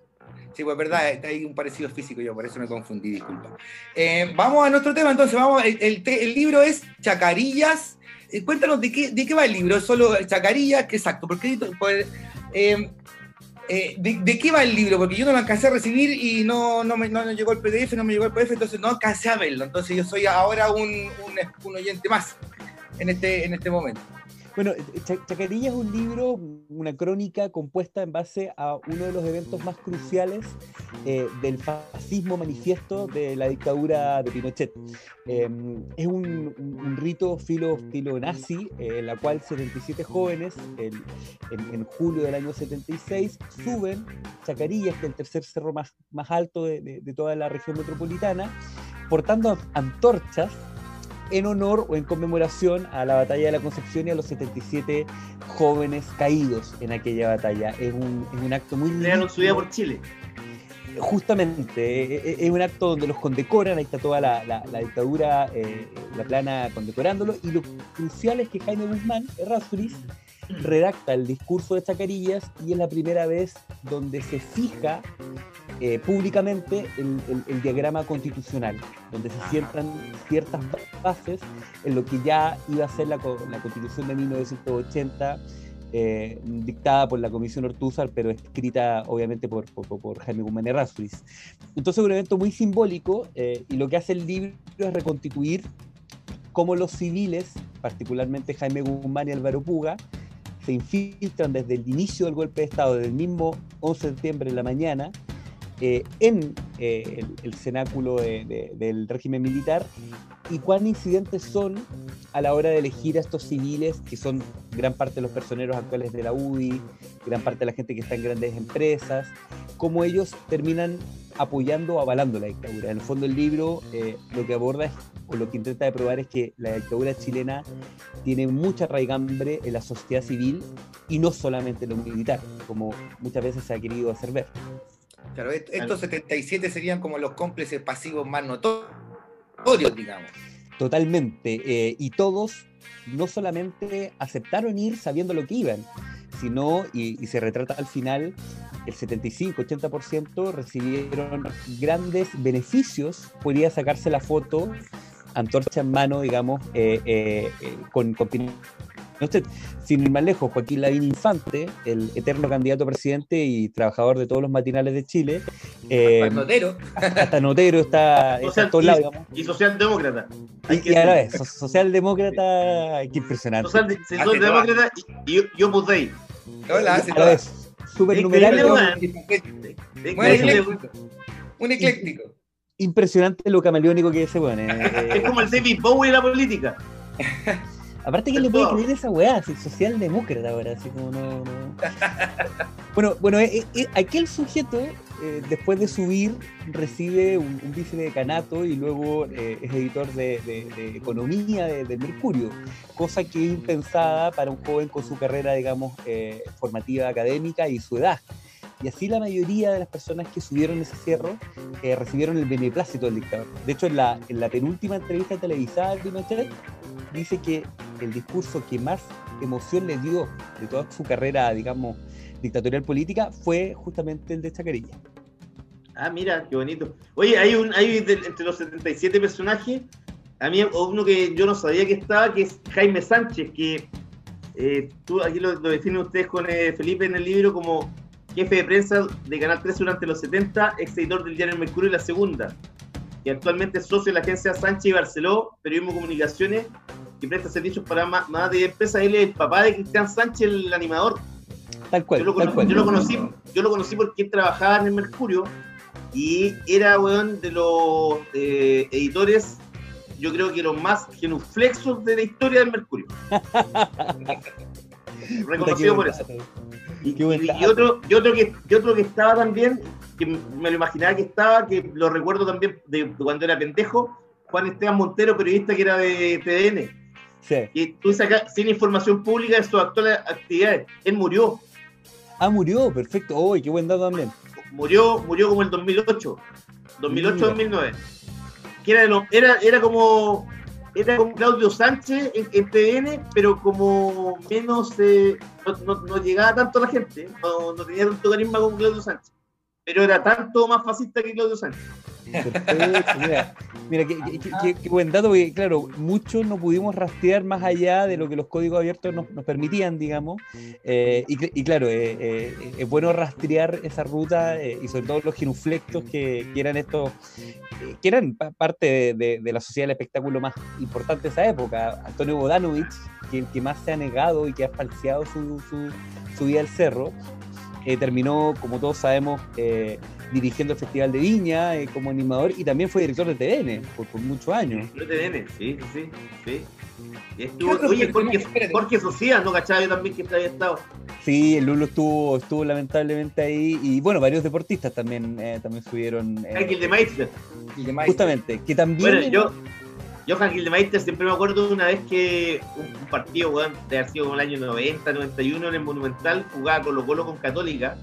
Sí, pues es verdad, hay un parecido físico, yo por eso me confundí, disculpa. Eh, vamos a nuestro tema, entonces, vamos, el, libro es Chacarillas. Eh, cuéntanos de qué, de qué va el libro, ¿Es solo Chacarillas, ¿qué exacto? Porque, pues, eh, eh, de, qué va el libro? Porque yo no lo alcancé a recibir y no, no, me, no me llegó el PDF, no me llegó el PDF, entonces no alcancé a verlo. Entonces yo soy ahora un, un, un oyente más en este, en este momento. Bueno, Cha- Chacarilla es un libro, una crónica compuesta en base a uno de los eventos más cruciales eh, del fascismo manifiesto de la dictadura de Pinochet. Eh, es un, rito filo, estilo nazi, eh, en la cual 77 jóvenes, el- en, en julio del año 76, suben Chacarillas, que es el tercer cerro más, alto de toda la región metropolitana, portando antorchas en honor o en conmemoración a la batalla de la Concepción y a los 77 jóvenes caídos en aquella batalla. Es un, es un acto muy Crearon su vida por Chile. Justamente, eh, eh, es un acto donde los condecoran, ahí está toda la, la- la dictadura, eh, la plana condecorándolo, y lo crucial es que Jaime Guzmán, Errázuriz, redacta el discurso de Chacarillas y es la primera vez donde se fija eh, públicamente el, el- el diagrama constitucional, donde se sientan ciertas ba- bases en lo que ya iba a ser la, la constitución de 1980, eh, dictada por la Comisión Ortúzar, pero escrita obviamente por, por, por Jaime Guzmán Errázuriz. Entonces es un evento muy simbólico eh, y lo que hace el libro es reconstituir cómo los civiles, particularmente Jaime Guzmán y Álvaro Puga, se infiltran desde el inicio del golpe de Estado, desde el mismo 11 de septiembre en la mañana, eh, en eh, el, el cenáculo de- de- del régimen militar y cuán incidentes son a la hora de elegir a estos civiles, que son gran parte de los personeros actuales de la UDI, gran parte de la gente que está en grandes empresas, cómo ellos terminan apoyando o avalando la dictadura. En el fondo el libro eh, lo que aborda es, o lo que intenta de probar es que la dictadura chilena tiene mucha raigambre en la sociedad civil y no solamente en lo militar, como muchas veces se ha querido hacer ver. Claro, est- estos 77 serían como los cómplices pasivos más notorios, digamos. Totalmente. eh, y todos no solamente aceptaron ir sabiendo lo que iban, sino, y, y se retrata al final, el 75-80% recibieron grandes beneficios, podía sacarse la foto, antorcha en mano, digamos, eh, eh, eh, con, Pinochet. Sin ir más lejos, Joaquín Lavín Infante, el eterno candidato a presidente y trabajador de todos los matinales de Chile. eh, Hasta notero. hasta notero está, está Social- en todos lados, digamos. y, socialdemócrata. Hay Y, que y a la decir. vez, so- socialdemócrata, qué impresionante. Social- socialdemócrata y, y, y Opus Dei. Hola, hace a la todas. vez, súper Increíble, numerario. weón. Muy Increíble, ecléctico. Un ecléctico. Impresionante lo camaleónico que es ese weón. eh, eh. Es como el David Bowie de la política. Aparte que le puede creer esa weá, así, socialdemócrata ahora, así como no. no. Bueno, bueno, eh, eh, aquel sujeto, eh, después de subir, recibe un, un vicedecanato y luego eh, es editor de, de- de economía de, de Mercurio, cosa que es impensada para un joven con su carrera, digamos, eh, formativa académica y su edad. Y así la mayoría de las personas que subieron ese cerro eh, recibieron el beneplácito del dictador. De hecho, en la, en la penúltima entrevista televisada de Pinochet, dice que el discurso que más emoción le dio de toda su carrera, digamos, dictatorial política fue justamente el de Chacarilla. Ah, mira, qué bonito. Oye, hay un, hay entre los 77 personajes, a mí uno que yo no sabía que estaba, que es Jaime Sánchez, que eh, tú aquí lo, lo definen ustedes con eh, Felipe en el libro como jefe de prensa de Canal 13 durante los 70, ex editor del diario Mercurio y La Segunda, y actualmente es socio de la agencia Sánchez y Barceló, Periodismo Comunicaciones, que presta servicios para más, más de empresas. Él es el papá de Cristian Sánchez, el animador. Tal cual, Yo lo, tal cono- cual. yo lo conocí, yo lo conocí porque él trabajaba en el Mercurio y era weón de los eh, editores, yo creo que los más genuflexos de la historia del Mercurio. Reconocido por eso. Y, otro, y otro que, y otro que estaba también, que me lo imaginaba que estaba, que lo recuerdo también de cuando era pendejo, Juan Esteban Montero, periodista que era de TDN. Sí. Y tú acá sin información pública de sus actuales actividades. Él murió. Ah, murió, perfecto. Uy, qué buen dato también. murió, murió como el 2008, Mira. 2008-2009. Que era, de lo- era, era como era como Claudio Sánchez en, en pero como menos eh, no, no- no llegaba tanto a la gente, no, no tenía tanto carisma como Claudio Sánchez, pero era tanto más fascista que Claudio Sánchez. Mira, mira qué, qué- qué- qué- buen dato, porque claro, muchos no pudimos rastrear más allá de lo que los códigos abiertos nos, nos permitían, digamos, eh, y, y claro, eh, eh, es bueno rastrear esa ruta y sobre todo los genuflectos que, que eran estos, que eran pa- parte de, de- de la sociedad del espectáculo más importante de esa época. Antonio Bodanovich, que que más se ha negado y que ha falseado su, su, su vida al cerro, terminó, como todos sabemos, dirigiendo el Festival de Viña eh, como animador y también fue director de TVN por, por muchos años. TVN, sí, sí, sí. Y ¿Qué estuvo- oye? Jorge. Jorge Socias, ¿no cachaba yo también que había estado? Sí, el Lulo estuvo, estuvo lamentablemente ahí y bueno, varios deportistas también, eh, también subieron. eh, Ángel de Meister. Justamente, que también... Bueno, yo, yo Ángel de Meister siempre me acuerdo de una vez que un, partido, weón, de haber sido como el año 90, 91 en el Monumental, jugaba Colo Colo con Católica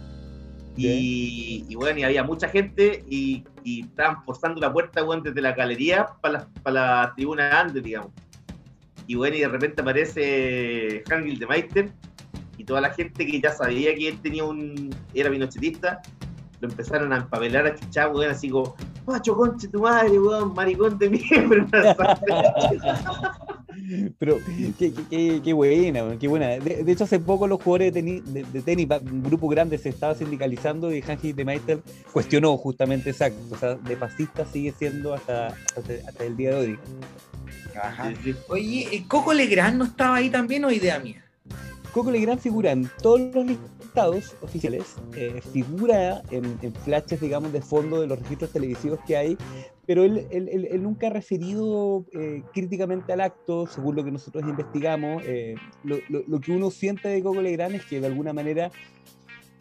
Y, bueno, y había mucha gente y, y estaban forzando la puerta, weón, desde la galería para la, para la tribuna antes, digamos. Y bueno, y de repente aparece Hangil de Meister y toda la gente que ya sabía que él tenía un. era pinochetista, lo empezaron a empapelar a chuchar, weón, así como, Pacho, conche tu madre, weón, maricón de mierda. Pero qué, qué, qué, qué buena, weón, qué buena. De, de hecho, hace poco los jugadores de, teni- de- de tenis, un grupo grande se estaba sindicalizando y Hanji de Meister cuestionó justamente exacto. O sea, de fascista sigue siendo hasta, hasta, hasta el día de hoy. Ajá. Oye, ¿eh, ¿Coco Legrand no estaba ahí también o idea mía? Coco Legrand figura en todos los oficiales, eh, figura en, en flashes, digamos, de fondo de los registros televisivos que hay, pero él, él- él- él nunca ha referido eh, críticamente al acto, según lo que nosotros investigamos. eh, lo, lo- lo que uno siente de Coco Legrand es que de alguna manera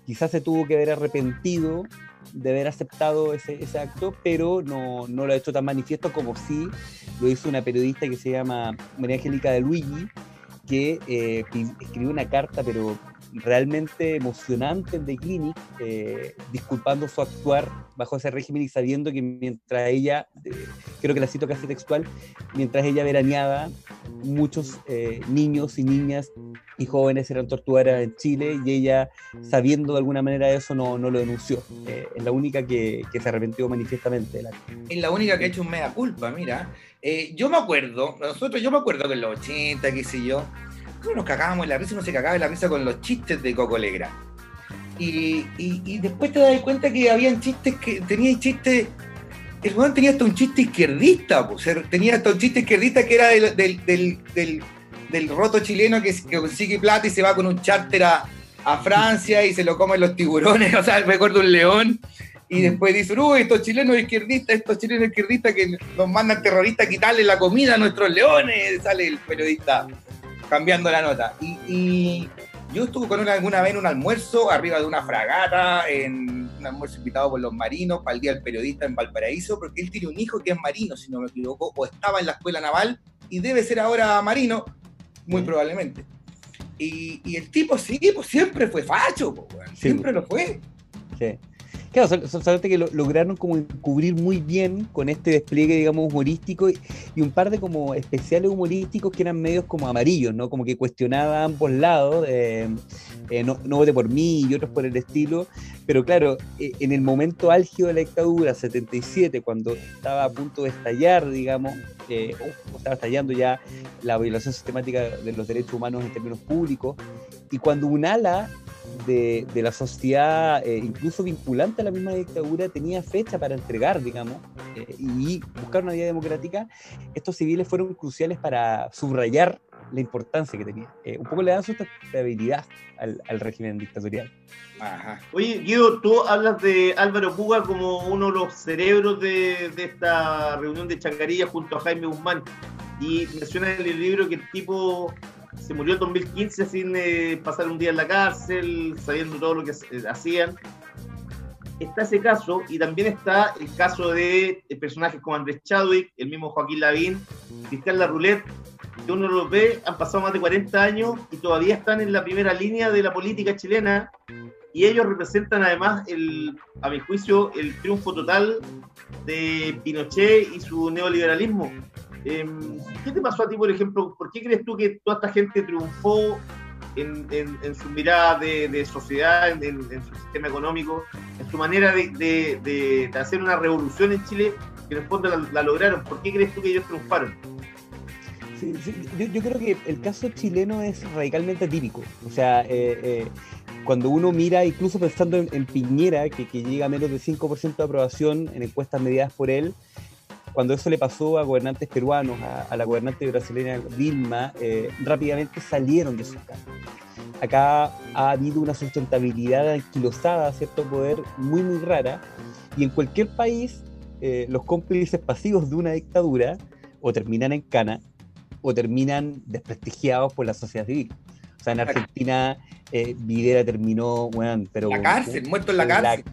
quizás se tuvo que haber arrepentido de haber aceptado ese, ese acto, pero no, no lo ha hecho tan manifiesto como sí lo hizo una periodista que se llama María Angélica de Luigi, que eh, escribió una carta, pero realmente emocionante en The Clinic, eh, disculpando su actuar bajo ese régimen y sabiendo que mientras ella, eh, creo que la cito casi textual, mientras ella veraneaba, muchos eh, niños y niñas y jóvenes eran torturadas en Chile y ella, sabiendo de alguna manera eso, no, no lo denunció. Eh, es la única que, que se arrepintió manifiestamente acto. Es la única que ha hecho un mea culpa, mira. Eh, yo me acuerdo, nosotros, yo me acuerdo que en los 80, qué sé yo, nosotros nos cagábamos en la risa, uno se cagaba en la risa con los chistes de Coco Legrand. Y, y, y después te das cuenta que habían chistes que tenía chistes. El weón tenía hasta un chiste izquierdista, pues, tenía hasta un chiste izquierdista que era del, del, del, del- roto chileno que, consigue plata y se va con un charter a, Francia y se lo comen los tiburones, o sea, me acuerdo un león, y después dicen, uy, estos chilenos izquierdistas, estos chilenos izquierdistas que nos mandan terroristas a quitarle la comida a nuestros leones, sale el periodista cambiando la nota. Y, y yo estuve con él alguna vez en un almuerzo arriba de una fragata, en un almuerzo invitado por los marinos para el Día del Periodista en Valparaíso, porque él tiene un hijo que es marino, si no me equivoco, o estaba en la escuela naval y debe ser ahora marino, muy probablemente. Y, y el tipo sí, pues siempre fue facho, po, weón, siempre lo fue. Sí. Claro, sol- sol- solamente que lo, lograron como cubrir muy bien con este despliegue, digamos, humorístico y, y un par de como especiales humorísticos que eran medios como amarillos, ¿no? Como que cuestionaba a ambos lados, eh, eh, no, no vote por mí y otros por el estilo, pero claro, eh, en el momento álgido de la dictadura, 77, cuando estaba a punto de estallar, digamos, eh, o- o estaba estallando ya la violación sistemática de los derechos humanos en términos públicos, y cuando un ala de, de la sociedad, eh, incluso vinculante a la misma dictadura, tenía fecha para entregar, digamos, eh, y buscar una vía democrática, estos civiles fueron cruciales para subrayar la importancia que tenía. Eh, un poco le dan su estabilidad al, al régimen dictatorial. Ajá. Oye, Guido, tú hablas de Álvaro Puga como uno de los cerebros de, de esta reunión de Changarilla junto a Jaime Guzmán. Y mencionas en el libro que el tipo se murió en 2015 sin eh, pasar un día en la cárcel, sabiendo todo lo que eh, hacían. Está ese caso y también está el caso de eh, personajes como Andrés Chadwick, el mismo Joaquín Lavín, Fiscal La Roulette, que uno los ve, han pasado más de 40 años y todavía están en la primera línea de la política chilena y ellos representan además, el, a mi juicio, el triunfo total de Pinochet y su neoliberalismo. Em, ¿Qué te pasó a ti, por ejemplo? ¿Por qué crees tú que toda esta gente triunfó en, en- en su mirada de, sociedad, en, su sistema económico, en su manera de, hacer una revolución en Chile, que en el fondo la, lograron? ¿Por qué crees tú que ellos triunfaron? Yo, creo que el caso chileno es radicalmente atípico. O sea, eh, eh, cuando uno mira, incluso pensando en, Piñera, que, que llega a menos del 5% de aprobación en encuestas mediadas por él, cuando eso le pasó a gobernantes peruanos, a, a la gobernante brasileña Dilma, eh, rápidamente salieron de sus cargos. Acá ha habido una sustentabilidad anquilosada, cierto poder muy, muy rara, y en cualquier país eh, los cómplices pasivos de una dictadura o terminan en cana o terminan desprestigiados por la sociedad civil. O sea, en Argentina eh, Videla terminó, bueno, pero... La cárcel, muerto en la cárcel.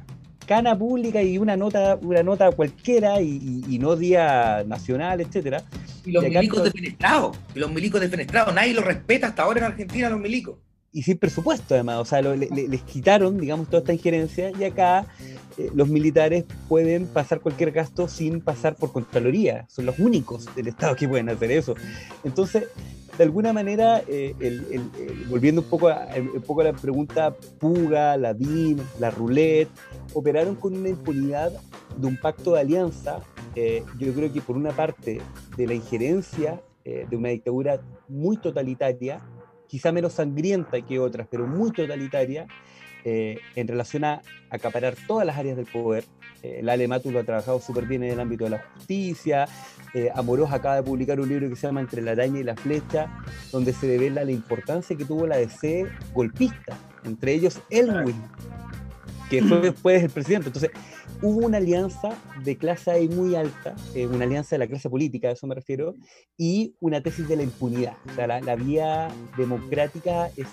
Cana pública y una nota, una nota cualquiera y, y- y no día nacional, etcétera. Y los Y milicos defenestrados, y los milicos defenestrados, nadie los respeta hasta ahora en Argentina, los milicos. Y sin presupuesto además, o sea, les quitaron, digamos, toda esta injerencia y acá eh, los militares pueden pasar cualquier gasto sin pasar por Contraloría, son los únicos del Estado que pueden hacer eso. Entonces, de alguna manera, eh, el- el- el- volviendo un poco, a, un poco la pregunta, Puga, la BIM, la Roulette, operaron con una impunidad de un pacto de alianza, eh, yo creo que por una parte de la injerencia eh, de una dictadura muy totalitaria, quizá menos sangrienta que otras, pero muy totalitaria, eh, en relación a acaparar todas las áreas del poder. Eh, el Ale Matus lo ha trabajado súper bien en el ámbito de la justicia. Eh, Amorós acaba de publicar un libro que se llama Entre la araña y la flecha, donde se revela la importancia que tuvo la DC golpista, entre ellos Elwin, que fue después el presidente. Entonces, hubo una alianza de clase ahí muy alta, eh, una alianza de la clase política, a eso me refiero, y una tesis de la impunidad. O sea, la, la vía democrática es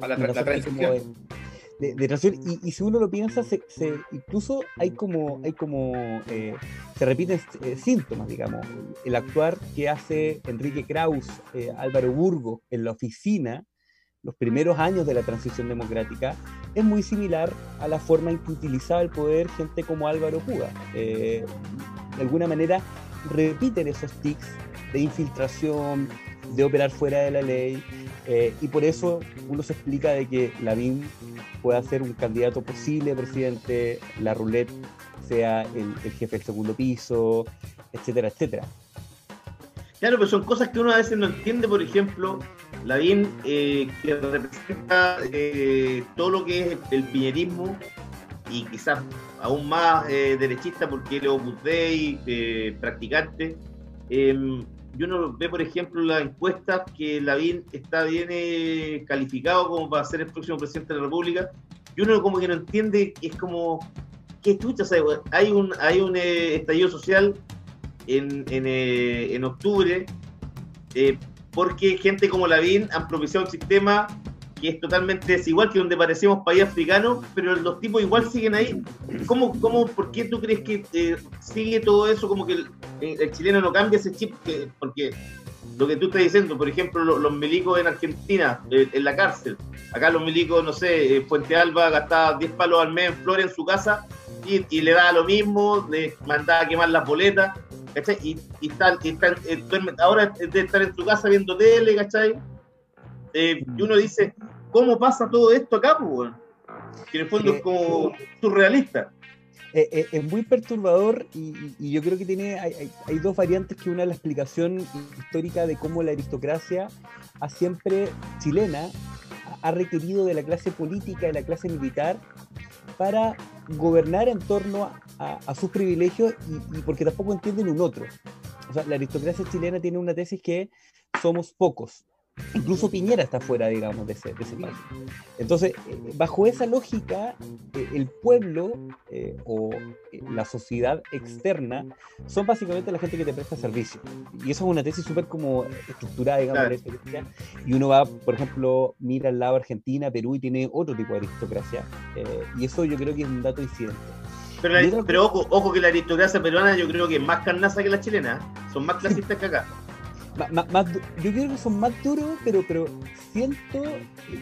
A la, la transición. de, de- de transición. Y, y si uno lo piensa, se, se- incluso hay como, hay como eh, se repiten eh, síntomas, digamos. El actuar que hace Enrique Kraus, eh, Álvaro Burgo en la oficina, los primeros años de la transición democrática, es muy similar a la forma en que utilizaba el poder gente como Álvaro Puga. Eh, de alguna manera repiten esos tics de infiltración, de operar fuera de la ley, eh, y por eso uno se explica de que Lavín pueda ser un candidato posible presidente, la roulette sea el, el jefe del segundo piso, etcétera, etcétera. Claro, pero son cosas que uno a veces no entiende, por ejemplo, Lavín, eh, que representa eh, todo lo que es el piñerismo y quizás aún más eh, derechista porque él es Opus Dei, practicante. Eh, y uno ve, por ejemplo, las encuestas que Lavín está bien eh, calificado como para ser el próximo presidente de la República, y uno como que no entiende, es como, ¿qué sea, hay un, hay un eh, estallido social en, en, eh, octubre, eh, porque gente como Lavín han propiciado un sistema que es totalmente desigual, que donde parecemos país africano, pero los tipos igual siguen ahí. ¿Cómo, cómo, ¿Por qué tú crees que eh, sigue todo eso como que el, chileno no cambia ese chip? Que- porque lo que tú estás diciendo, por ejemplo, lo- los milicos en Argentina, en la cárcel, acá los milicos, no sé, eh, Puente Alba gastaba 10 palos al mes en flores en su casa y, y le daba lo mismo, le mandaba a quemar las boletas, ¿cachai? Y, y está, y está- eh, ahora es de estar en su casa viendo tele, ¿cachai? Eh, y uno dice, ¿cómo pasa todo esto acá, pues? Que en el fondo Eh, es como surrealista. Eh, eh, es muy perturbador y, y- y yo creo que tiene hay, hay- hay dos variantes que una es la explicación histórica de cómo la aristocracia ha siempre chilena ha requerido de la clase política, de la clase militar, para gobernar en torno a, sus privilegios y, y porque tampoco entienden un otro. O sea, la aristocracia chilena tiene una tesis que somos pocos. Incluso Piñera está fuera, digamos, de ese, de ese país. Entonces, eh, bajo esa lógica, eh, el pueblo eh, o eh, la sociedad externa son básicamente la gente que te presta servicio. Y eso es una tesis súper como estructurada, digamos, Claro. de. Y uno va, por ejemplo, mira al lado Argentina, Perú y tiene otro tipo de aristocracia. Eh, y eso yo creo que es un dato incidente. Pero, la- pero ojo, ojo que la aristocracia peruana yo creo que es más carnaza que la chilena. Son más clasistas que acá. Más yo creo que son más duros, pero, pero siento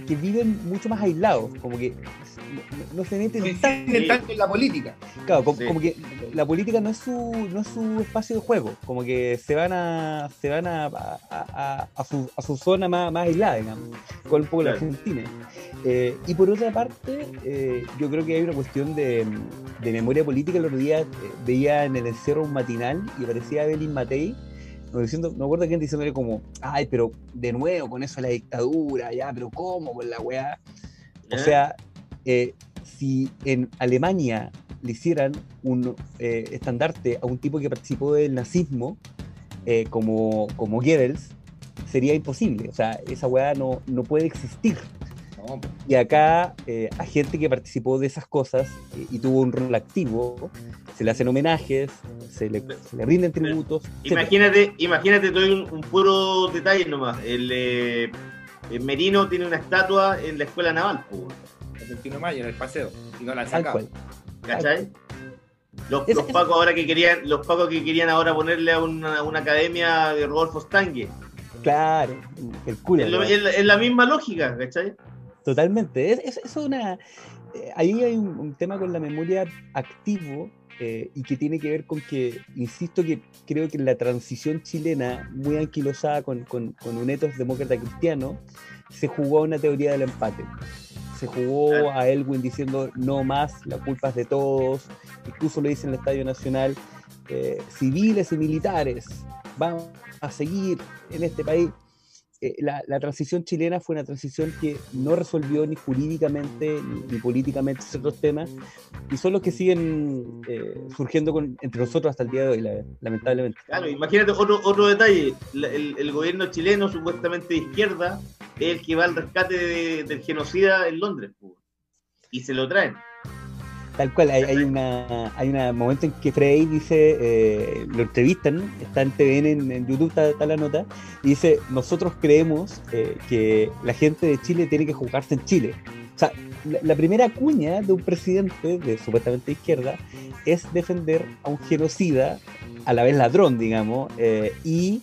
que viven mucho más aislados, como que no, no se meten tanto. En la política. Claro, como, Sí. como que la política no es su no es su espacio de juego, como que se van a se van a, a, a- a su, a su zona más, más aislada, digamos, con un poco la Claro. Argentina. Eh, y por otra parte, eh, yo creo que hay una cuestión de, de memoria política. El otro día eh, veía en el encierro un matinal y aparecía Evelyn Matei no, diciendo, me acuerdo quién diciéndole como, ay, pero de nuevo con eso la dictadura, ya, pero ¿cómo con la weá? O sea, eh, si en Alemania le hicieran un eh, estandarte a un tipo que participó del nazismo, eh, como, como Goebbels, sería imposible. O sea, esa weá no, no puede existir. No. Y acá eh, a gente que participó de esas cosas eh, y tuvo un rol activo, se le hacen homenajes, se le, se le rinden tributos. etcétera. Imagínate, imagínate, te doy un, un puro detalle nomás. El, eh, el Merino tiene una estatua en la escuela naval, Argentino Mayo en el paseo. Y no la han sacado. ¿cachai? Los, Es- los es- pacos ahora que querían, los pacos que querían ahora ponerle a una, una academia de Rodolfo Stange. Claro, el culo. Es, es la misma lógica, ¿cachai? Totalmente. Es, es- es una. eh, ahí hay un, un tema con la memoria activo eh, y que tiene que ver con que, insisto, que creo que la transición chilena, muy anquilosada con, con, con un etos demócrata cristiano, se jugó a una teoría del empate. Se jugó a Elwin diciendo no más, la culpa es de todos. Incluso lo dice en el Estadio Nacional, eh, civiles y militares van a seguir en este país eh, la, la transición chilena fue una transición que no resolvió ni jurídicamente ni, políticamente ciertos temas y son los que siguen eh, surgiendo con- entre nosotros hasta el día de hoy, la- lamentablemente. Claro, imagínate otro, otro detalle. El, gobierno chileno, supuestamente de izquierda, es el que va al rescate de- del genocida en Londres. Y se lo traen. Tal cual, hay, una hay un momento en que Frey dice, eh, lo entrevistan, está en TVN, en, YouTube está, la nota, y dice, nosotros creemos eh, que la gente de Chile tiene que jugarse en Chile. O sea, la, la primera cuña de un presidente de supuestamente izquierda es defender a un genocida, a la vez ladrón, digamos, eh, y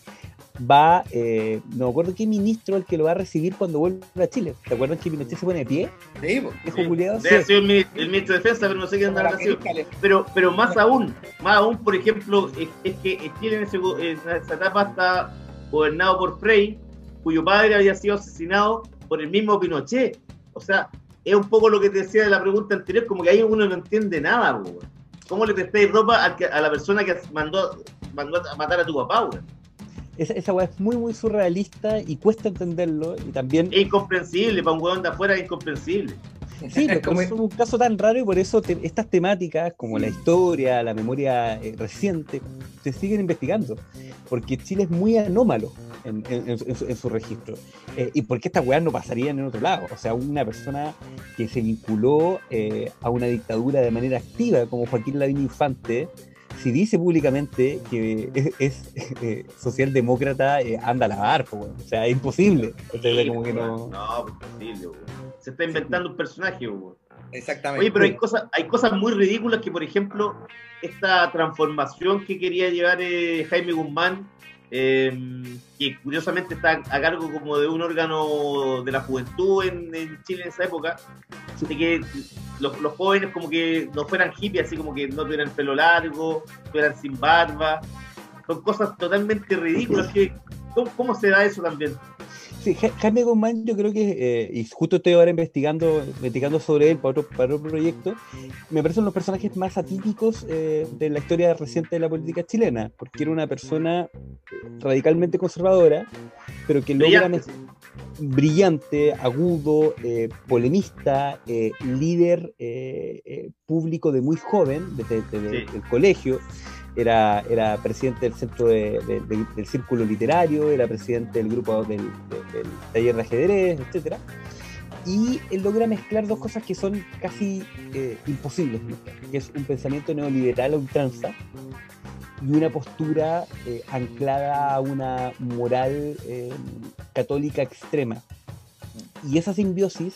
va, eh, no me acuerdo qué ministro el que lo va a recibir cuando vuelva a Chile. ¿Te acuerdas que Pinochet se pone de pie? Sí, culiao, Debe sí. ser el, mini- el ministro de Defensa, pero no sé quién Como andará la nacido. película, Pero, pero más aún, más aún, por ejemplo, es, es que Chile en, ese en esa etapa está gobernado por Frey, cuyo padre había sido asesinado por el mismo Pinochet. O sea, es un poco lo que te decía de la pregunta anterior, como que ahí uno no entiende nada, weón. ¿Cómo le prestáis ropa al que- a la persona que mandó, mandó a matar a tu papá, weón? Esa, esa weá es muy, muy surrealista y cuesta entenderlo. Y también. Es incomprensible, para un weón de afuera es incomprensible. Sí, pero Como- es un caso tan raro y por eso te- estas temáticas, como la historia, la memoria eh, reciente, se siguen investigando. Porque Chile es muy anómalo en, en- en su, en su- en su registro. Eh, y porque estas weas no pasarían en otro lado. O sea, una persona que se vinculó eh, a una dictadura de manera activa, como Joaquín Lavín Infante, si dice públicamente que es, es, eh, socialdemócrata, eh, anda a lavar, po, o sea, es imposible. Entonces, como que no... No, pues, imposible, weón. Se está inventando un personaje. Exactamente. Oye, pero hay cosas, hay cosas muy ridículas que, por ejemplo, esta transformación que quería llevar eh, Jaime Guzmán, eh, que curiosamente está a cargo como de un órgano de la juventud en, en Chile en esa época, de que los, los jóvenes como que no fueran hippies, así como que no tuvieran pelo largo, estuvieran sin barba, son cosas totalmente ridículas. Que, ¿cómo, cómo se da eso también? Sí, Jaime Guzmán, yo creo que, eh, y justo estoy ahora investigando, investigando sobre él para otro, para otro proyecto, me parecen los personajes más atípicos eh, de la historia reciente de la política chilena, porque era una persona eh, radicalmente conservadora, pero que logra Brillante. agudo, eh, polemista, eh, líder eh, público de muy joven, desde, desde Sí. el colegio. Era, era presidente del centro de- de- de- del círculo literario, era presidente del grupo del, de- del taller de ajedrez, etcétera. Y él logra mezclar dos cosas que son casi eh, imposibles, mezclar, que es un pensamiento neoliberal a ultranza y una postura eh, anclada a una moral eh, católica extrema. Y esa simbiosis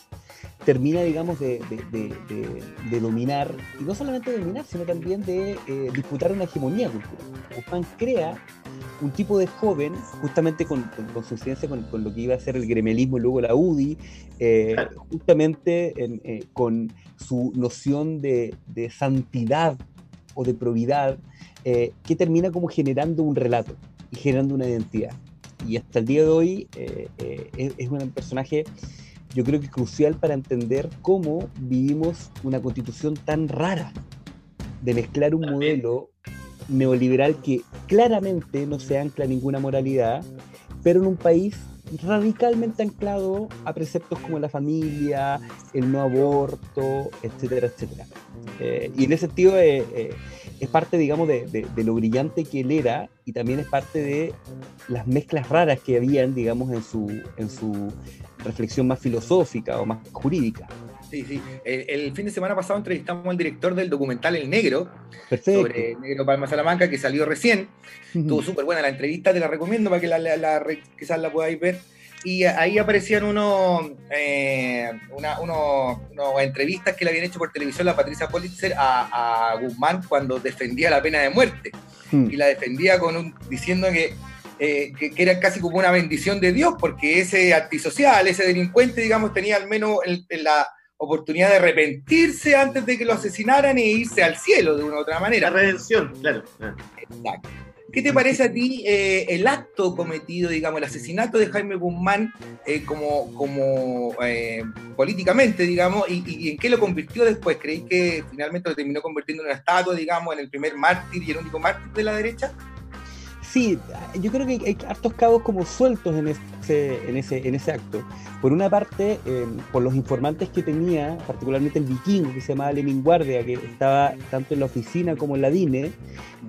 termina, digamos, de, de- de- de- dominar, y no solamente de dominar, sino también de eh, disputar una hegemonía cultural. Guzmán crea un tipo de joven, justamente con, con, con su incidencia con, con lo que iba a ser el gremelismo y luego la UDI, eh, Claro. justamente en, eh, con su noción de, de santidad o de probidad, eh, que termina como generando un relato y generando una identidad. Y hasta el día de hoy eh, eh, es, es un personaje, yo creo que crucial para entender cómo vivimos una constitución tan rara de mezclar un modelo neoliberal que claramente no se ancla a ninguna moralidad, pero en un país radicalmente anclado a preceptos como la familia, el no aborto, etcétera, etcétera. Eh, y en ese sentido eh, eh, es parte, digamos, de, de- de lo brillante que él era y también es parte de las mezclas raras que habían, digamos, en su, en su reflexión más filosófica o más jurídica. Sí, sí. El, el fin de semana pasado entrevistamos al director del documental El Negro, Perfecto. sobre el Negro Palma Salamanca, que salió recién. Estuvo súper buena la entrevista, te la recomiendo para que la, la- la quizás la podáis ver. Y ahí aparecían unos, eh, una- entrevistas que le habían hecho por televisión la Patricia Politzer a, a Guzmán cuando defendía la pena de muerte. Mm. Y la defendía con un, diciendo que eh, que, que era casi como una bendición de Dios, porque ese antisocial, ese delincuente, digamos, tenía al menos el- el- la oportunidad de arrepentirse antes de que lo asesinaran e irse al cielo de una u otra La manera. redención, claro. Ah. Exacto. ¿Qué te parece a ti eh, el acto cometido, digamos, el asesinato de Jaime Guzmán eh, como, como eh, políticamente, digamos, y, y en qué lo convirtió después? ¿Creéis que finalmente lo terminó convirtiendo en una estatua, digamos, en el primer mártir y el único mártir de la derecha? Sí, yo creo que hay, hay hartos cabos como sueltos en ese, en ese, en ese acto. Por una parte, eh, por los informantes que tenía, particularmente el vikingo que se llamaba Lemin Guardia, que estaba tanto en la oficina como en la DINE,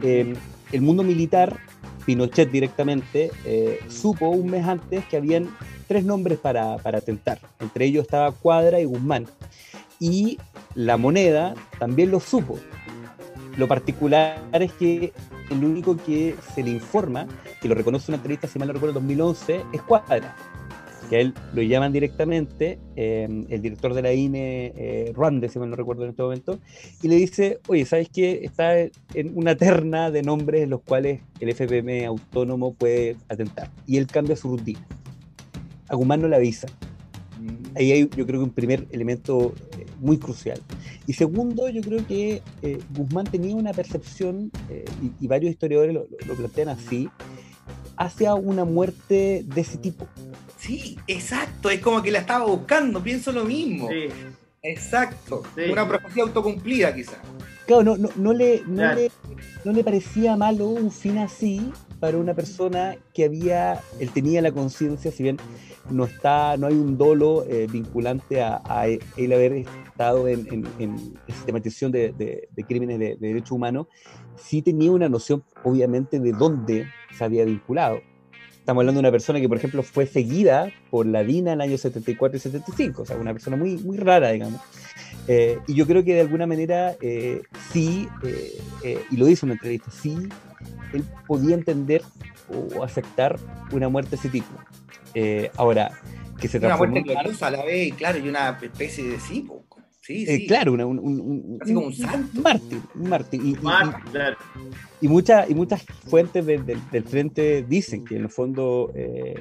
eh, el mundo militar, Pinochet directamente, eh, supo un mes antes que habían tres nombres para, para atentar. Entre ellos estaba Cuadra y Guzmán. Y la moneda también lo supo. Lo particular es que el único que se le informa, que lo reconoce una entrevista, si mal no recuerdo, en 2011, es Cuadra. Que a él lo llaman directamente, eh, el director de la INE, eh, Ruande, si mal no recuerdo en este momento, y le dice, oye, ¿sabes qué? Está en una terna de nombres en los cuales el FPM autónomo puede atentar. Y él cambia su rutina. A Guzmán no le avisa. Ahí hay, yo creo que un primer elemento eh, muy crucial. Y segundo, yo creo que eh, Guzmán tenía una percepción, eh, y, y varios historiadores lo, lo- lo plantean así, hacia una muerte de ese tipo. Sí, exacto, es como que la estaba buscando, pienso lo mismo. Sí. Exacto, Sí. una profecía autocumplida quizás. Claro, no, no, no le, no, Claro. le, no le parecía malo un fin así para una persona que había, él tenía la conciencia, si bien no está, no hay un dolo eh, vinculante a, a él haber estado en, en- en sistematización de, de- de crímenes de, de derechos humanos, sí tenía una noción, obviamente, de dónde se había vinculado. Estamos hablando de una persona que, por ejemplo, fue seguida por la DINA en el año 74 y 75, o sea, una persona muy, muy rara, digamos. Eh, y yo creo que de alguna manera eh, sí, eh, y lo dice en una entrevista, sí, él podía entender o aceptar una muerte de ese tipo. Ahora, que se Una transformó muerte en- a la vez, claro, y una especie de sí, sí, eh, sí. claro, una- un, un- como un santo. mártir, un mártir. Y, y- Más, claro. y, muchas y muchas fuentes de- de- del frente dicen que en el fondo eh,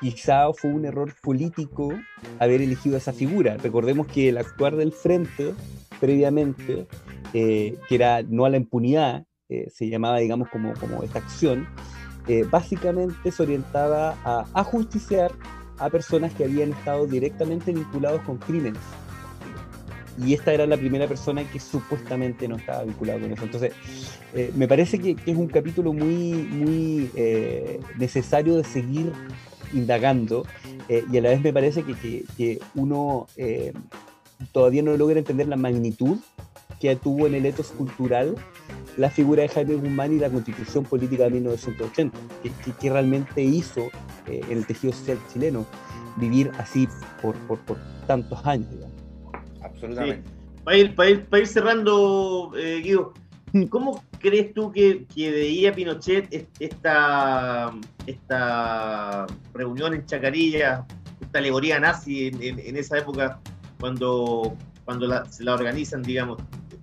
quizá fue un error político haber elegido esa figura. Recordemos que el actuar del frente previamente, eh, que era no a la impunidad, eh, se llamaba, digamos, como, como esta acción, básicamente se orientaba a ajusticiar a personas que habían estado directamente vinculados con crímenes. Y esta era la primera persona que supuestamente no estaba vinculada con eso. Entonces, eh, me parece que, es un capítulo muy, muy eh, necesario de seguir indagando eh, y a la vez me parece que, que- uno todavía no logra entender la magnitud que tuvo en el etos cultural la figura de Jaime Guzmán y la constitución política de 1980, que, realmente hizo en el tejido social chileno vivir así por, por- tantos años. Absolutamente. Para ir, para ir, para ir cerrando, eh, Guido, ¿cómo crees tú que, que veía Pinochet es- esta, esta reunión en Chacarilla, esta alegoría nazi en, en- en esa época, cuando, cuando la- se la organizan, digamos?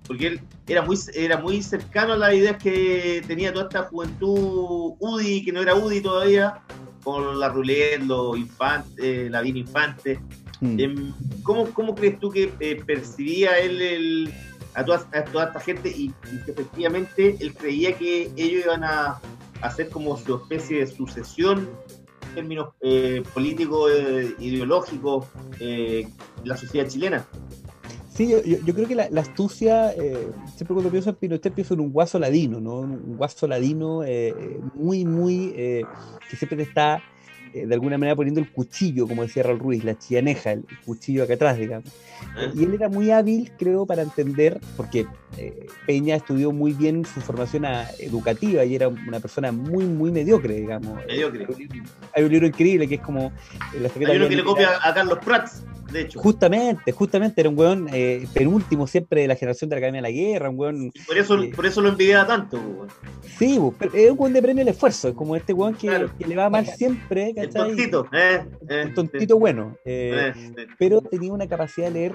Porque él era muy, era muy cercano a las ideas que tenía toda esta juventud UDI, que no era UDI todavía, con la Roulette, los infantes, la Vina Infante. Mm. Em, ¿Cómo, cómo crees tú que eh, percibía él el- a, toda, a toda esta gente y, y que efectivamente él creía que ellos iban a hacer como su especie de sucesión en términos eh, políticos, eh, ideológicos, eh, la sociedad chilena? Sí, yo, creo que la, la astucia, eh, siempre cuando pienso en Pinochet pienso en un guaso ladino, ¿no? Un guaso ladino eh, muy, muy, eh, que siempre te está eh, de alguna manera poniendo el cuchillo, como decía Raúl Ruiz, la chianeja, el cuchillo acá atrás, digamos. ¿Eh? Y él era muy hábil, creo, para entender, porque eh, Peña estudió muy bien su formación a- educativa y era una persona muy, muy mediocre, digamos. Mediocre. Hay un libro increíble que es como... eh, la Hay uno que le copia a Carlos Prats. De hecho. Justamente, justamente era un weón eh, penúltimo siempre de la generación de la Academia de la Guerra, un weón. Por eso, eh, por eso lo envidiaba tanto, pues, weón. Sí, bu, pero es un weón de premio al esfuerzo, es como este weón que, Claro. que le va mal siempre, El ¿cachai? tontito, eh, eh, El tontito bueno. eh, pero tenía una capacidad de leer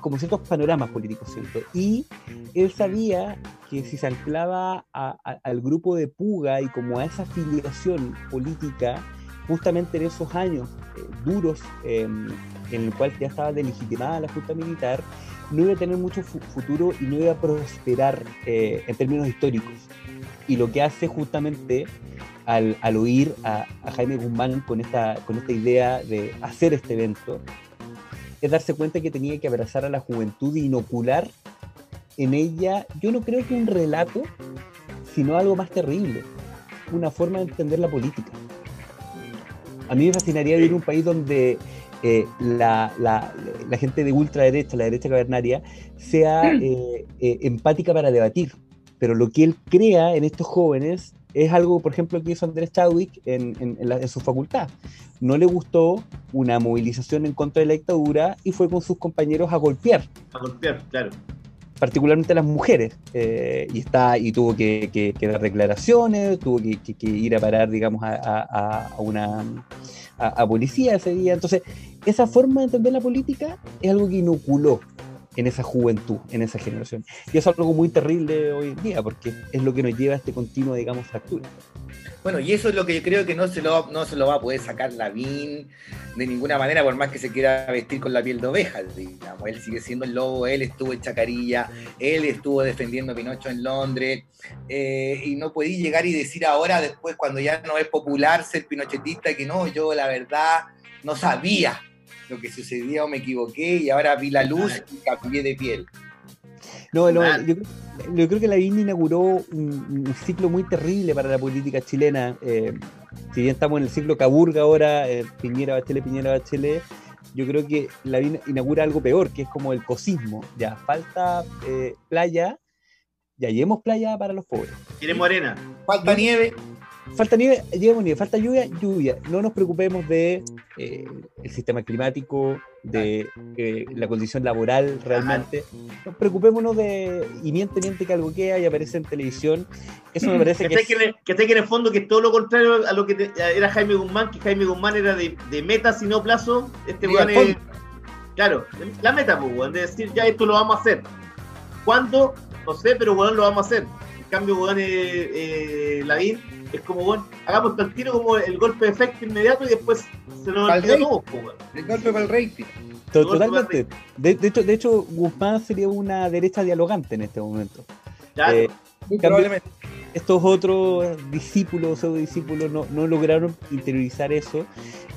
como ciertos panoramas políticos, ¿cierto? Y él sabía que si se anclaba a- a- al grupo de Puga y como a esa afiliación política, justamente en esos años eh, duros eh, en el cual ya estaba delegitimada la Junta Militar, no iba a tener mucho fu- futuro y no iba a prosperar eh, en términos históricos. Y lo que hace justamente al, oír a, a Jaime Guzmán con esta, con esta idea de hacer este evento, es darse cuenta que tenía que abrazar a la juventud e inocular en ella, yo no creo que un relato, sino algo más terrible, una forma de entender la política. A mí me fascinaría vivir en un país donde eh, la, la- la gente de ultraderecha, la derecha cavernaria, sea eh, eh, empática para debatir. Pero lo que él crea en estos jóvenes es algo, por ejemplo, que hizo Andrés Chadwick en, en- en la- en su facultad. No le gustó una movilización en contra de la dictadura y fue con sus compañeros a golpear A golpear, claro. Particularmente las mujeres, eh, y está y tuvo que, que- dar declaraciones, tuvo que, que- ir a parar, digamos, a una a, a policía ese día. Entonces, esa forma de entender la política es algo que inoculó en esa juventud, en esa generación. Y eso es algo muy terrible hoy en día, porque es lo que nos lleva a este continuo, digamos, fractura. Bueno, y eso es lo que yo creo que no se lo, no se lo va a poder sacar Lavín de ninguna manera, por más que se quiera vestir con la piel de oveja. Digamos. Él sigue siendo el lobo, él estuvo en Chacarilla, él estuvo defendiendo a Pinocho en Londres, eh, y no podí llegar y decir ahora, después, cuando ya no es popular ser pinochetista, que no, yo la verdad no sabía lo que sucedía o me equivoqué y ahora vi la luz y cambié de piel. No, no, yo, yo creo que Lavín inauguró un, un ciclo muy terrible para la política chilena. eh, si bien estamos en el ciclo Caburga ahora, eh, Piñera Bachelet, Piñera Bachelet, yo creo que Lavín inaugura algo peor, que es como el cosismo. Ya, falta eh, playa, ya llevemos playa para los pobres. Queremos arena. Falta nieve, Falta nieve, llevemos nieve, falta lluvia, lluvia. No nos preocupemos de eh, el sistema climático, de eh, la condición laboral realmente. No preocupémonos de y miente, miente que algo queda y aparece en televisión. Eso me parece Que que es- que, en el- que esté que en el fondo que es todo lo contrario a lo que te- era Jaime Guzmán, que Jaime Guzmán era de, de meta, si no plazo. Este weón es. Claro, la meta, pues, weón, de decir ya esto lo vamos a hacer. ¿Cuándo? No sé, pero weón lo vamos a hacer. En cambio, weón, eh, eh, Lavín es como, weón, hagamos esto al tiro como el golpe de efecto inmediato y después se nos rey. todo, pues, el golpe para el rating. totalmente. De, de hecho, de hecho, Guzmán sería una derecha dialogante en este momento. Claro. Eh, Muy probablemente. estos otros discípulos, pseudo discípulos, no, no lograron interiorizar eso.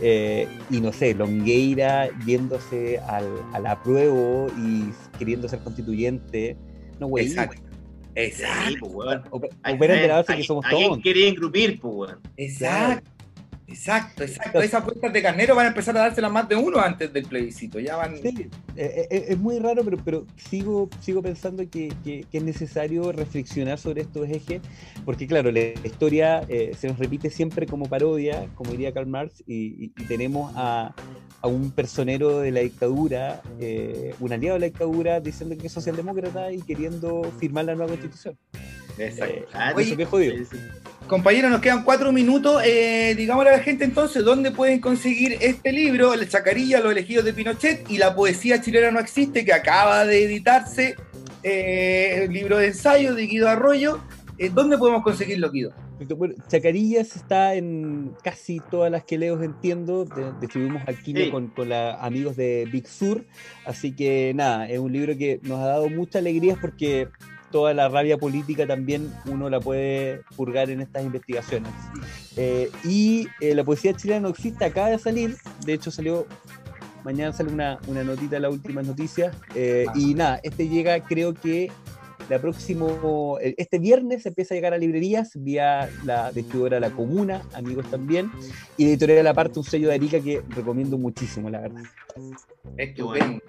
eh, y no sé, Longueira yéndose al, al apruebo y queriendo ser constituyente. No, güey. Exacto. Exacto. Sí, pues, weón. Que somos todos. quería engrupir, pues, weón. Exacto. Exacto, exacto. Esas vueltas de carnero van a empezar a dárselas más de uno antes del plebiscito. Ya van. Sí, eh, eh, es muy raro, pero, pero sigo, sigo pensando que, que- que es necesario reflexionar sobre estos ejes, porque claro, la historia eh, se nos repite siempre como parodia, como diría Karl Marx, y, tenemos a, a un personero de la dictadura, eh, un aliado de la dictadura, diciendo que es socialdemócrata y queriendo firmar la nueva constitución. Exacto. Eh, eso que jodido. Sí, sí. Compañeros, nos quedan cuatro minutos. Eh, digámosle a la gente entonces dónde pueden conseguir este libro, El Chacarilla, Los elegidos de Pinochet y La poesía chilena no existe, que acaba de editarse, eh, el libro de ensayo de Guido Arroyo. Eh, ¿Dónde podemos conseguirlo, Guido? Bueno, Chacarillas está en casi todas las que leo, entiendo. Distribuimos Sí. con, con los amigos de Big Sur. Así que nada, es un libro que nos ha dado mucha alegría porque toda la rabia política también uno la puede purgar en estas investigaciones. Eh, y eh, la poesía chilena no existe, acaba de salir. De hecho, salió. Mañana sale una, una notita en las últimas noticias. eh, y nada, este llega, creo que la próximo, el- este viernes empieza a llegar a librerías vía la distribuidora La Comuna, amigos también, y editorial aparte un sello de Arica que recomiendo muchísimo, la verdad. Estupendo.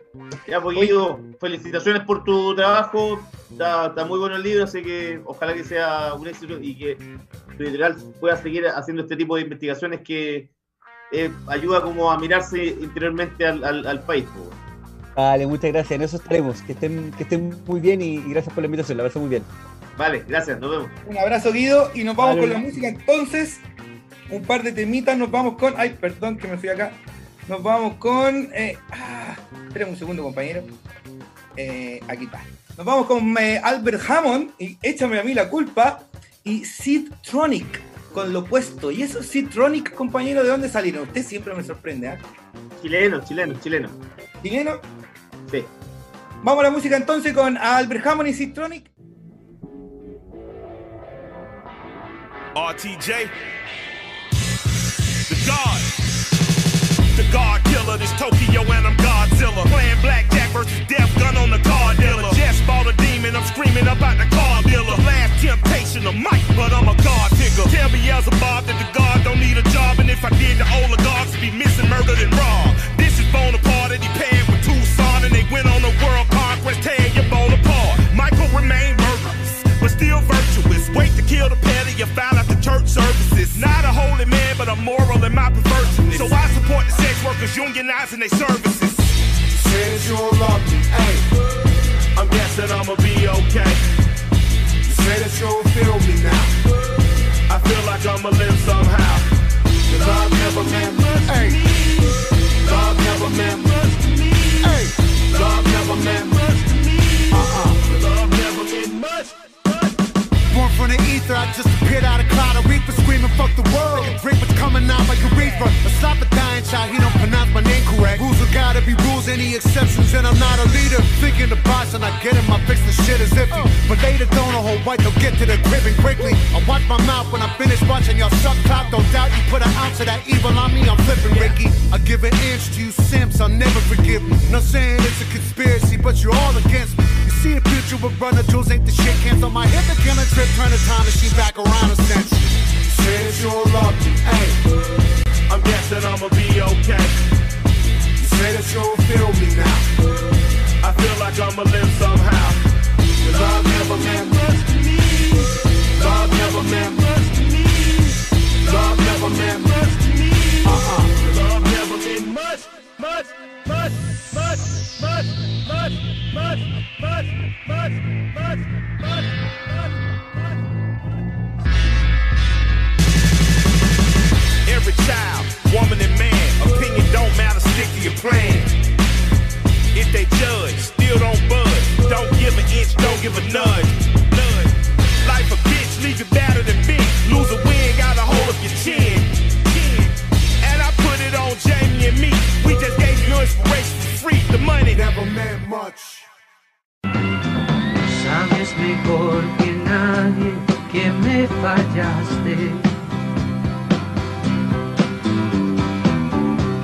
Ya, pues, Guido, felicitaciones por tu trabajo. Está, está muy bueno el libro, así que ojalá que sea un éxito y que tu editorial pueda seguir haciendo este tipo de investigaciones que, eh, ayuda como a mirarse interiormente al, al- al país. po. Vale, muchas gracias. En eso estaremos. Que estén, que estén muy bien y, y gracias por la invitación. La pasé muy bien. Vale, gracias, nos vemos. Un abrazo, Guido, y nos vamos Vale. con la música entonces. Un par de temitas, nos vamos con. Ay, perdón que me fui acá. Nos vamos con. Eh, ah, esperen un segundo, compañero. Eh, aquí está. Nos vamos con eh, Albert Hammond y Échame a mí la culpa. Y Sid Tronic con lo opuesto. ¿Y esos Sid Tronic, compañero, de dónde salieron? Usted siempre me sorprende, ¿ah? Chileno, chileno, chileno. ¿Chileno? Sí. Vamos a la música entonces con Albert Hammond y Sid Tronic. RTJ. The God. The God killer, this Tokyo and I'm Godzilla. Playing blackjack versus death gun on the car dealer. Just bought a demon, I'm screaming about the car dealer. Last temptation of Mike, but I'm a God digger. Tell me Beelzebub that the God don't need a job, and if I did, the oligarchs be missing, murdered, and robbed. This is Bonaparte, and he paired with Tucson, and they went on a world conquest, tearing your bowl apart. Michael remained murderous, but still virtuous. Wait to kill the petty, you found out the church services. Not a holy man, but a moral in my perverseness. So I support the sex workers unionizing their services. That you don't love me, hey. I'm guessing I'ma be okay. You say that you don't feel me now. I feel like I'ma live somehow. Cause love never meant much from the ether, I just appeared out of cloud of reaper screaming, fuck the world. Like a drink what's coming out like urethra. A slap a dying child, he don't pronounce my name correct. Rules are gotta be rules, any exceptions, and I'm not a leader. Thinking the boss and I get him, I fix the shit as iffy. But later, don't know white, they'll get to the cribbing quickly. I watch my mouth when I finish watching y'all suck cock. Don't doubt you put an ounce of that evil on me, I'm flipping Ricky. I give an inch to you simps, I'll never forgive me. Not saying it's a conspiracy, but you're all against me. See a future with runner jewels ain't the shit. Cancel my hip and killing trip, turn the time machine back around a century. That you love me, hey. I'm guessing I'ma be okay. You say that you don't feel me now. I feel like I'ma live somehow. Love never meant much to me. Love never meant much to me. Love never meant much to me. Uh-uh. Love never meant much, much, much, Every child, woman and man, opinion don't matter, stick to your plan. If they judge, still don't budge. Don't give an inch, don't give a nudge. Life a bitch, leave you better than bitch. Gave you inspiration for free. The money never meant much. Sabes mejor que nadie que me fallaste.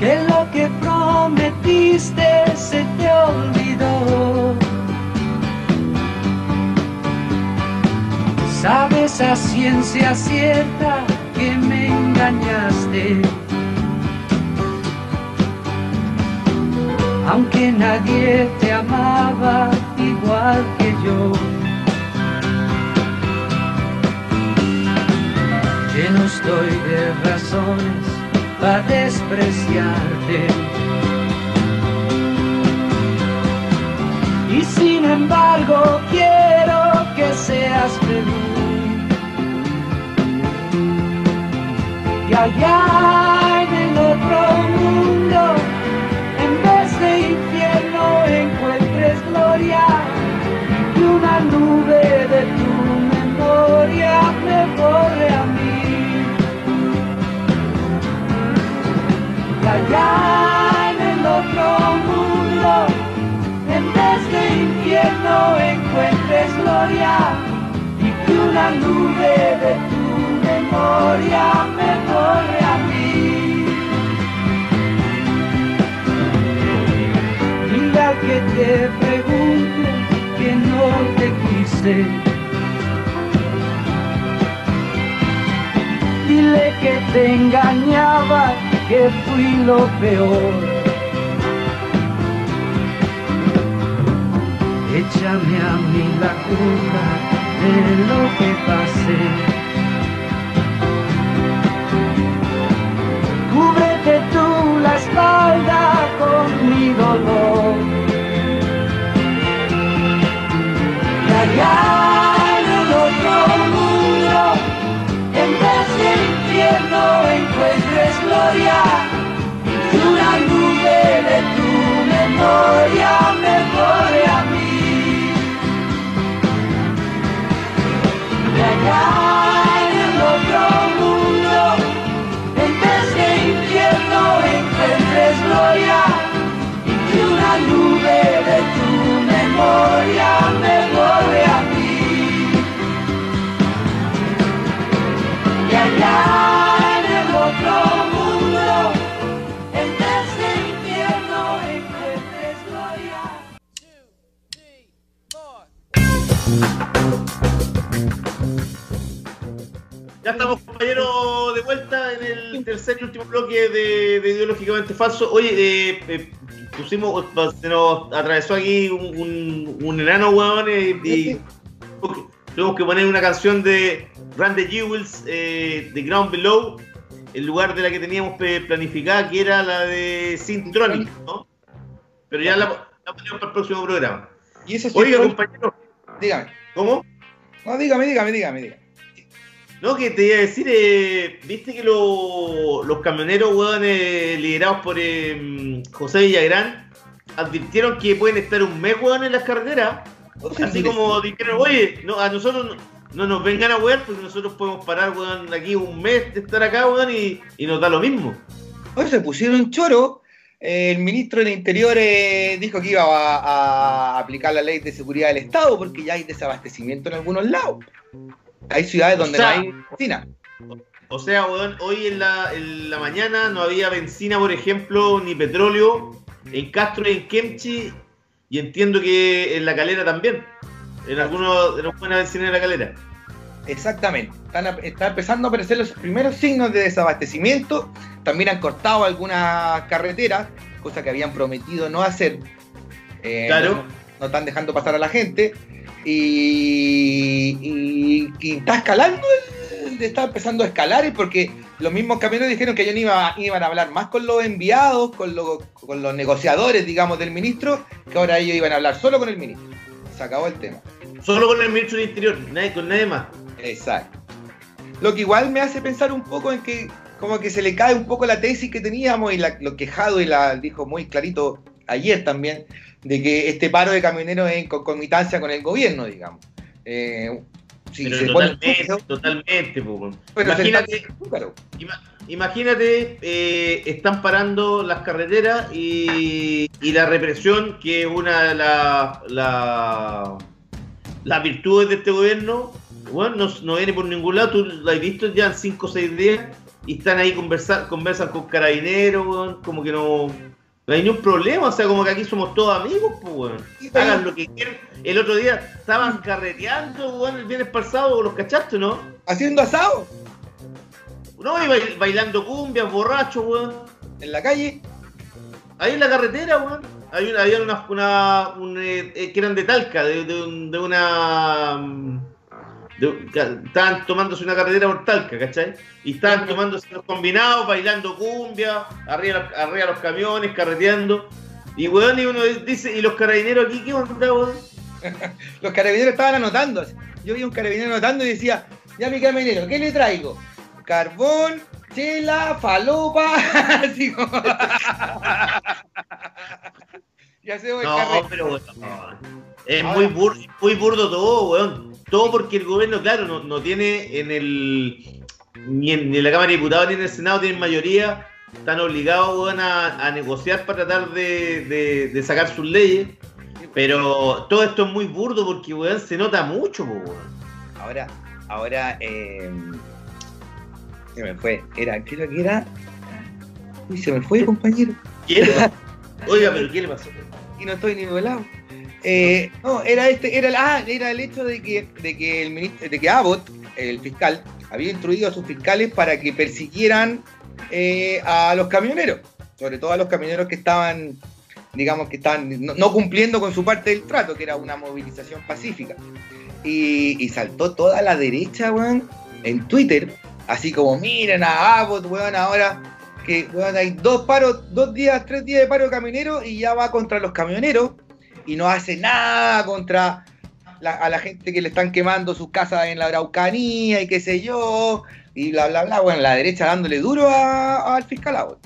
Que lo que prometiste se te olvidó. Sabes a ciencia cierta que me engañaste. Aunque nadie te amaba igual que yo. Lleno estoy de razones para despreciarte. Y sin embargo quiero que seas feliz. Y allá en el otro mundo, gloria. Y una nube de tu memoria me borre a mí. Y allá en el otro mundo, en vez de infierno encuentres gloria y que una nube de tu memoria me borre a mí. que te pregunte que no te quise. Dile que te engañaba, que fui lo peor. Échame a mí la culpa de lo que pasé. Cúbrete tú la espalda con mi dolor. llegar en otro mundo, en vez del infierno encuentres gloria, y una nube de tu memoria me corre a mí. En otro mundo, en vez del infierno encuentres gloria, y una nube de tu memoria me Ya estamos, compañeros, de vuelta en el tercer y último bloque de, de Ideológicamente Falso. Oye, eh, eh, pusimos, se nos atravesó aquí un, un, un enano, weón, eh, y tuvimos que poner una canción de Randy Jewels, eh, de Ground Below, en lugar de la que teníamos planificada, que era la de Syntronic, ¿no? Pero ya la, la ponemos para el próximo programa. Y ese Oiga, compañero. Dígame. ¿Cómo? No, dígame, dígame, dígame, dígame. No, que te iba a decir, eh, viste que lo- los camioneros, weón, eh, liderados por eh, José Villagrán, advirtieron que pueden estar un mes, weón, en las carreteras. Así como dijeron, oye, no, a nosotros no, no nos vengan a weón, porque nosotros podemos parar, weón, aquí un mes de estar acá, weón, y, y nos da lo mismo. Hoy se pusieron choro. Eh, el ministro del Interior eh, dijo que iba a, a aplicar la ley de seguridad del Estado porque ya hay desabastecimiento en algunos lados. Hay ciudades donde O sea, no hay benzina. O sea, weón, hoy en la, en la mañana no había benzina, por ejemplo, ni petróleo en Castro y en Kemchi, y entiendo que en la calera también. En algunos de los buenas bencinas de la calera. Exactamente. Están, empezando a aparecer los primeros signos de desabastecimiento. También han cortado algunas carreteras, cosa que habían prometido no hacer. Eh, Claro. No, no están dejando pasar a la gente. Y, y- y está escalando, el- está empezando a escalar, porque los mismos camioneros dijeron que ellos no iba- iban a hablar más con los enviados, con, los- con los negociadores, digamos, del ministro, que ahora ellos iban a hablar solo con el ministro. Se acabó el tema. Solo con el ministro del Interior, nadie, con nadie más. Exacto. Lo que igual me hace pensar un poco en que como que se le cae un poco la tesis que teníamos y la- lo quejado y la dijo muy clarito ayer también, de que este paro de camioneros es en concomitancia con el gobierno, digamos. Eh, si Pero se pone totalmente, totalmente. Pero Imagínate, está- imagínate, eh, están parando las carreteras y, y la represión, que es una de las la, las virtudes de este gobierno, bueno, no, no viene por ningún lado, tú lo has visto ya en 5 o 6 días y están ahí conversar, conversan con carabineros, weón, como que no, no hay ningún problema, o sea, como que aquí somos todos amigos, pues, weón. Hagan lo que quieran. El otro día estaban carreteando, weón, el viernes pasado, los cachaste, ¿no? ¿Haciendo asado? No, y bail- bailando cumbias, borrachos, weón. ¿En la calle? Ahí en la carretera, weón. Hay una, había una, una un, eh, eh, que eran de Talca, de, de un- de una... mm, de- estaban tomándose una carretera por Talca, ¿cachai? Y estaban tomándose los combinados, bailando cumbia, arriba, arriba los camiones, carreteando. Y weón, y uno dice, ¿y los carabineros aquí qué onda, weón? Los carabineros estaban anotando. Yo vi un carabinero anotando y decía, ya mi carabinero, ¿qué le traigo? Carbón, chela, falopa, así como... y hacemos el No, pero weón, es muy, bur- muy burdo todo, weón. Todo porque el gobierno, claro, no, no tiene en el. Ni en, ni en la Cámara de Diputados ni en el Senado tienen mayoría. Están obligados, weón, a, a negociar para tratar de, de- de sacar sus leyes. Pero todo esto es muy burdo porque, weón, se nota mucho, weón. Ahora, ahora, eh, se me fue. Era, ¿qué era que era? Uy, se me fue, compañero. ¿Qué pasó? Oiga, pero ¿qué le pasó? Y no estoy ni volado. Eh, no, era este, era el, ah, era el hecho de que, de que el ministro, de que Abbott, el fiscal, había instruido a sus fiscales para que persiguieran eh, a los camioneros, sobre todo a los camioneros que estaban, digamos que estaban no, no cumpliendo con su parte del trato, que era una movilización pacífica. Y, y saltó toda la derecha, weón, en Twitter, así como miren a Abbott, weón, ahora que weón, hay dos paros, dos días, tres días de paro de camioneros y ya va contra los camioneros y no hace nada contra a la gente que le están quemando sus casas en la Araucanía y qué sé yo. y bla, bla, bla. Bueno, la derecha dándole duro al fiscal Abbott.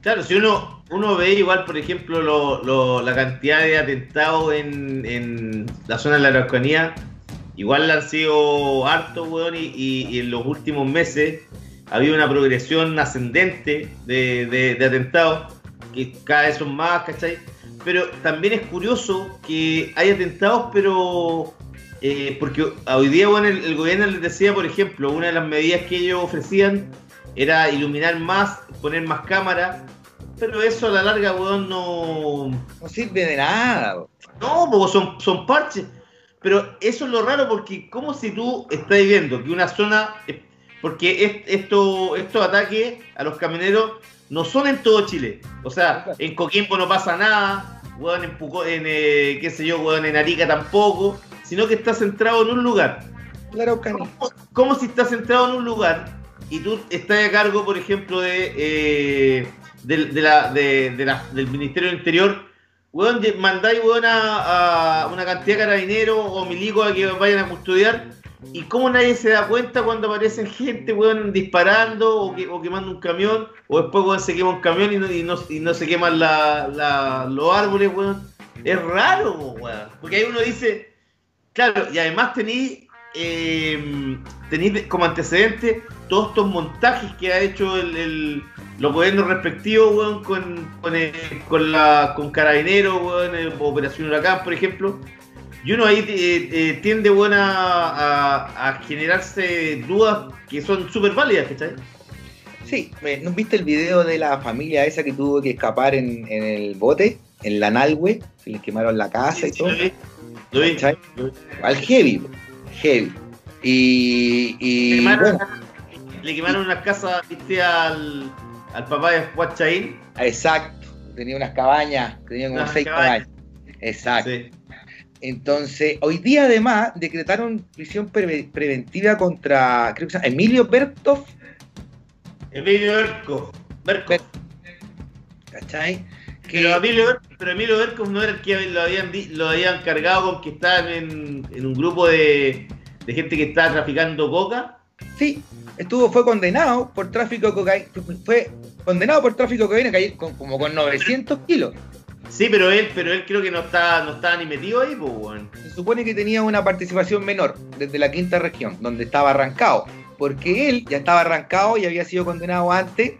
Claro, si uno, uno ve igual, por ejemplo, lo- lo- la cantidad de atentados en, en la zona de la Araucanía, igual han sido hartos, weón, y, y- y en los últimos meses ha habido una progresión ascendente de, de- de atentados, que cada vez son más, ¿cachai? Pero también es curioso que hay atentados, pero... eh, porque hoy día, bueno, el, el gobierno les decía, por ejemplo, una de las medidas que ellos ofrecían era iluminar más, poner más cámaras, pero eso a la larga, weón, no... No sirve de nada. weón. No, porque son, son parches. Pero eso es lo raro porque como si tú estás viendo que una zona... Porque es- esto, estos ataques a los camioneros no son en todo Chile. O sea, en Coquimbo no pasa nada, weón, en, Puco- en eh, qué sé yo, weón, en Arica tampoco, sino que está centrado en un lugar. La Araucanía. ¿Cómo, cómo si estás centrado en un lugar y tú estás a cargo, por ejemplo, de, eh, la- de la- del Ministerio del Interior? Weón, mandáis weón, a, una cantidad de carabineros o milicos a que vayan a custodiar. ¿Y cómo nadie se da cuenta cuando aparecen gente, weón, disparando o, que, o quemando un camión? O después, weón, se quema un camión y no, y no, y no se queman la- los árboles, weón. Es raro, weón. Porque ahí uno dice, Claro, y además tenéis eh, como antecedente todos estos montajes que ha hecho el- los gobiernos respectivos, weón, con, con, eh, con, la, con Carabineros, weón, eh, Operación Huracán, por ejemplo. Y uno ahí eh, eh, tiende, weón, a, a- a generarse dudas que son súper válidas, ¿cachai? Sí, ¿no viste el video de la familia esa que tuvo que escapar en, en el bote, en la Nalwe? Se les quemaron la casa y todo. Lo vi. ¿Cachai? Al heavy, heavy. Y, y Quemaron- bueno, Le quemaron una casa, viste, al, al papá de Huachaín. exacto. Tenía unas cabañas, tenía como Unas seis cabañas. cabañas. Exacto. Entonces, hoy día además decretaron prisión preve- preventiva contra, creo que se llama Emilio Bertov, Emilio. Berco. ¿cachai? Pero Emilio, Ber- pero Emilio Berkov no era el que lo habían, di- lo habían cargado con que estaban en, en un grupo de, de gente que estaba traficando coca. Sí, estuvo, fue condenado por tráfico de cocaína, fue condenado por tráfico de cocaína cayó con- como con 900 kilos. Sí, pero él, pero él creo que no estaba, no estaba ni metido ahí, pues, weón. Se supone que tenía una participación menor desde la quinta región, donde estaba arrancado, porque él ya estaba arrancado y había sido condenado antes,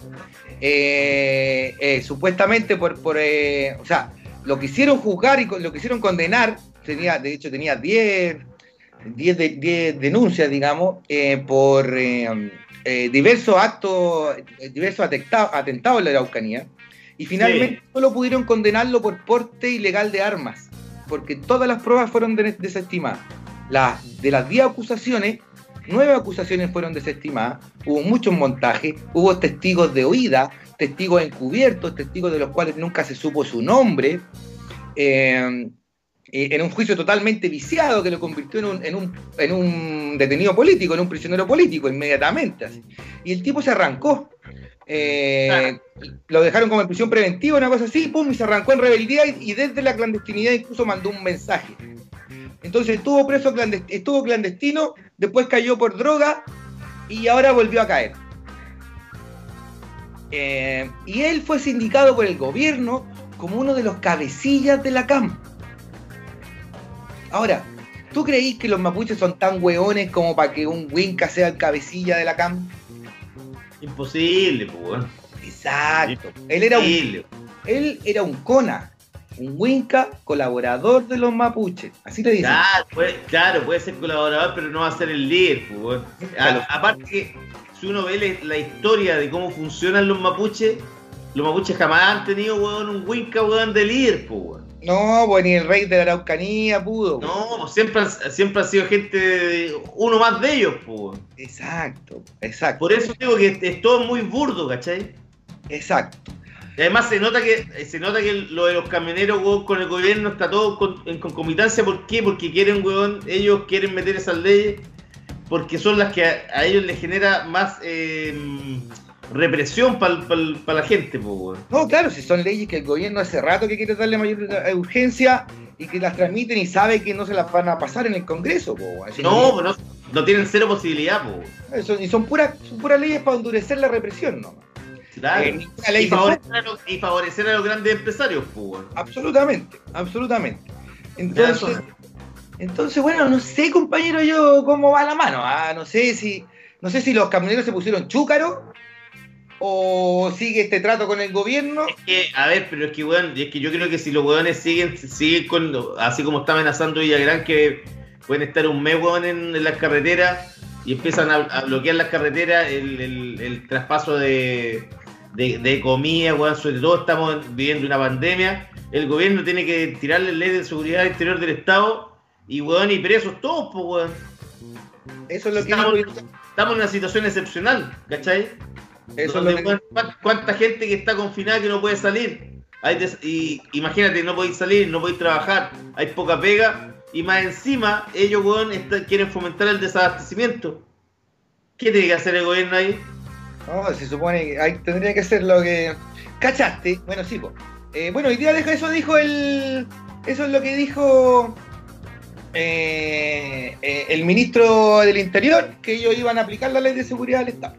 eh, eh, supuestamente por, por eh, o sea, lo quisieron juzgar y lo quisieron condenar, tenía, de hecho tenía 10, 10, de- 10 denuncias, digamos, eh, por eh, eh, diversos actos, diversos atenta- atentados en la Araucanía, y finalmente solo pudieron condenarlo por porte ilegal de armas, porque todas las pruebas fueron de- desestimadas. Las, de las 10 acusaciones, 9 acusaciones fueron desestimadas, hubo muchos montajes, hubo testigos de oída, testigos encubiertos, testigos de los cuales nunca se supo su nombre, eh, en un juicio totalmente viciado que lo convirtió en un, en un- en un detenido político, en un prisionero político inmediatamente. así. Y el tipo se arrancó. Eh, Lo dejaron como en prisión preventiva, una cosa así, pum, y se arrancó en rebeldía y, y desde la clandestinidad incluso mandó un mensaje. Entonces estuvo preso, clandes- estuvo clandestino, después cayó por droga y ahora volvió a caer. Eh, y él fue sindicado por el gobierno como uno de los cabecillas de la CAM. Ahora, ¿tú creís que los mapuches son tan hueones como para que un Winca sea el cabecilla de la CAM? Imposible, pues. Exacto. Él era un, él era un cona, un Winca colaborador de los mapuches. Así le dicen. Claro puede, claro, puede ser colaborador, pero no va a ser el líder, pues. A- aparte que, si uno ve la historia de cómo funcionan los mapuches, los mapuches jamás han tenido, weón, un Winca, weón, de líder, pues. No, pues ni el rey de la Araucanía pudo. No, pues siempre, han- siempre ha sido gente, de- uno más de ellos, pues. Exacto, exacto. Por eso digo que es todo muy burdo, ¿cachai? Exacto. Y además se nota que se nota que lo de los camioneros, weón, con el gobierno está todo con- en concomitancia. ¿Por qué? Porque quieren, weón, ellos quieren meter esas leyes porque son las que a, a ellos les genera más eh, represión para la gente, po, weón. No, claro, si son leyes que el gobierno hace rato que quiere darle mayor eh, urgencia y que las transmiten y sabe que no se las van a pasar en el Congreso, No, no, no tienen cero posibilidad. Eso- y son puras son puras leyes para endurecer la represión, ¿no? Claro. Eh, y, favorecer a los, y favorecer a los grandes empresarios. Absolutamente, absolutamente. Entonces, entonces, bueno, no sé, compañero, yo cómo va la mano. Ah, no sé si, no sé si los camioneros se pusieron chúcaros o sigue este trato con el gobierno. Es que, a ver, pero es que, weón, es que yo creo que si los weones siguen, siguen con, así como está amenazando Villagrán, que pueden estar un mes, weón, en, en las carreteras y empiezan a, a bloquear las carreteras, el, el- el traspaso de, de, de comida, weón, sobre todo estamos viviendo una pandemia, el gobierno tiene que tirarle ley de seguridad interior del Estado y, weón, y presos todos, pues, weón. Eso es lo que estamos en una situación excepcional, ¿cachai? Eso Donde, es lo que- weón, ¿cuán- ¿Cuánta gente que está confinada que no puede salir? Hay des- y imagínate, no podéis salir, no podéis trabajar, hay poca pega, y más encima, ellos, weón, está- quieren fomentar el desabastecimiento. ¿Qué tiene que hacer el gobierno ahí? No, se supone que ahí tendría que ser lo que. ¿Cachaste? Bueno, sí. Eh, bueno, hoy día deja eso dijo el. Eso es lo que dijo eh, eh, el ministro del Interior, que ellos iban a aplicar la ley de seguridad del Estado.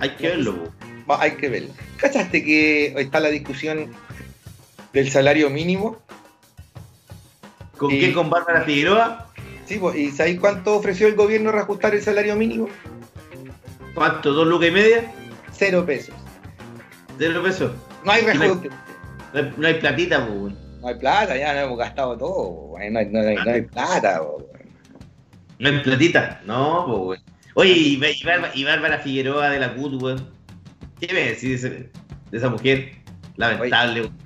Hay que verlo. Va, hay que verlo. ¿Cachaste que está la discusión del salario mínimo? ¿Con Y- quién? ¿Con Bárbara Figueroa? Sí, po, ¿y sabéis cuánto ofreció el gobierno reajustar el salario mínimo? ¿Cuánto? ¿Dos lucas y media? Cero pesos. ¿Cero pesos? No hay reajuste. No hay, no hay platita, weón. No hay plata, ya no hemos gastado todo. No hay, no hay- no hay plata. No hay platita. No, weón. Oye, y, Bárbara, y Bárbara Figueroa de la CUT, weón. ¿Qué me decís de, esa mujer? Lamentable, weón.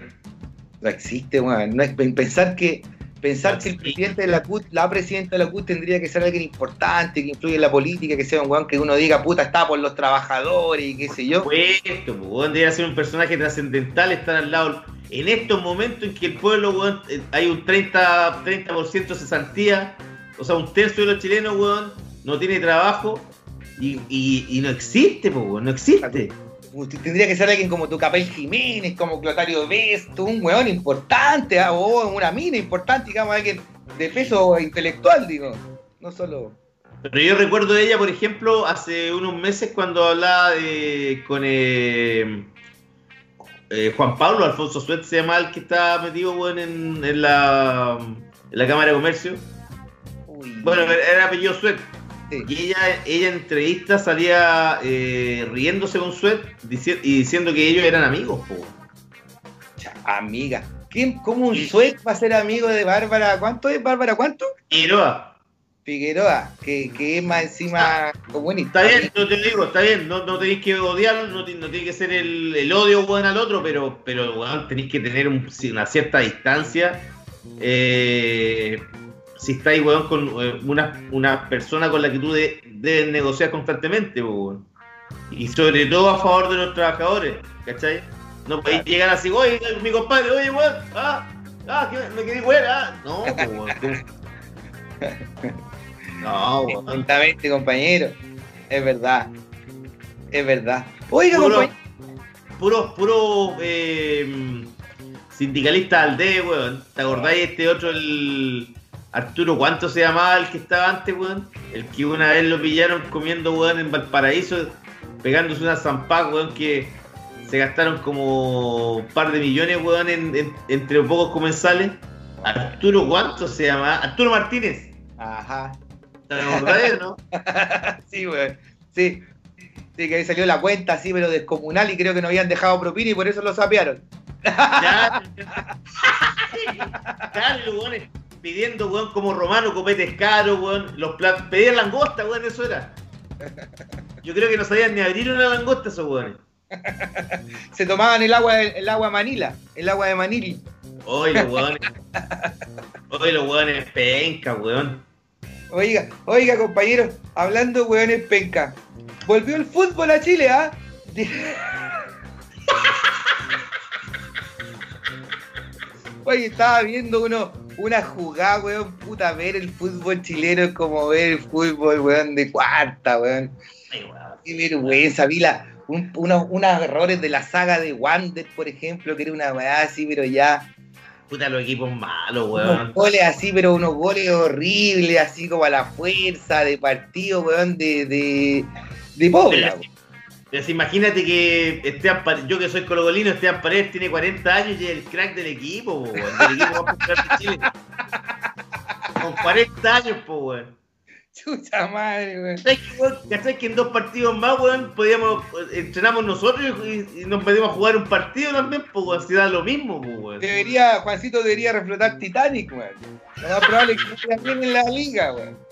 No existe, weón. No pensar que pensar que el presidente de la CUT, la presidenta de la CUT tendría que ser alguien importante, que influye en la política, que sea un weón que uno diga, puta, está por los trabajadores y qué sé yo. Puesto, po, weón, debería ser un personaje trascendental estar al lado. En estos momentos en que el pueblo, weón, eh, hay un 30%, 30 cesantía, o sea, un tercio de los chilenos, weón, no tiene trabajo y, y- y no existe, po, no existe. Tendría que ser alguien como tu Capel Jiménez, como Clotario Besto, un weón importante, ah, o una mina importante, digamos, alguien de peso intelectual, digo. No solo. Pero yo recuerdo de ella, por ejemplo, hace unos meses cuando hablaba de, con eh, eh, Juan Pablo, Alfonso Suet se llama el que está metido weón, en, en la, en la Cámara de Comercio. Bueno, era apellido Suet. Y ella, ella en entrevista salía eh, riéndose con Suet dici- y diciendo que ellos eran amigos. po. Cha, amiga. ¿Quién, ¿Cómo un suec va a ser amigo de Bárbara? ¿Cuánto es Bárbara? ¿Cuánto? Figueroa. Figueroa, que, que es más encima comunista. Está bien, no te digo, está bien, no, no tenéis que odiar, no, ti- no tiene que ser el, el odio weón al otro, pero, pero tenéis que tener un- una cierta distancia. eh, si estáis weón, con eh, una, una persona con la que tú de- debes negociar constantemente, weón. y sobre todo a favor de los trabajadores, ¿cachai? No podéis llegar así, oye, mi compadre, oye, weón, ah, ah, que me quedé weón, ah, no, weón. No, weón. Exactamente, compañero. Es verdad. Es verdad. Oiga, Puro- compañero. Puro, puro eh, sindicalista al D, weón. ¿Te acordáis este otro, el Arturo, cuánto se llamaba el que estaba antes, weón? El que una vez lo pillaron comiendo, weón, en Valparaíso, pegándose una zampada, weón, que se gastaron como un par de millones, weón, en- en- entre pocos comensales. Arturo, ¿cuánto se llama? Arturo Martínez. Ajá. ¿Te no? sí, weón. Sí. Sí, que ahí salió la cuenta así, pero descomunal y creo que no habían dejado propina y por eso lo sapearon. Ya. Claro, los weones pidiendo, weón, como romano, copetes caros, weón. Los platos, pedían langosta, weón, eso era. Yo creo que no sabían ni abrir una langosta esos weones. Se tomaban el agua, el agua Manila, el agua de Manili. Hoy los weones. Hoy los weones penca, weón. Oiga, oiga, compañero, hablando weones penca. Volvió el fútbol a Chile, ¿ah? Oye, estaba viendo uno, una jugada, weón, puta, ver el fútbol chileno es como ver el fútbol, weón, de cuarta, weón. Qué vergüenza, vi la, un- unos, unos errores de la saga de Wander, por ejemplo, que era una weá así, pero ya. Puta, los equipos malos, Unos weón. goles así, pero unos goles horribles, así como a la fuerza, de partido, weón, de, de, de Pobla, Imagínate que Esteban Paredes, yo que soy colocolino, Esteban Paredes tiene 40 años y es el crack del equipo, po, del equipo más popular de Chile. Con 40 años, po, weón. Chucha madre, weón. ¿Sabes que, weón? ¿Cachai que en dos partidos más, weón, podíamos, eh, entrenamos nosotros y, y nos pedimos a jugar un partido también, pues, weón, si da lo mismo, pues, weón. Debería, Juancito debería reflotar Titanic, weón. Lo más probable es que bien en la liga, weón.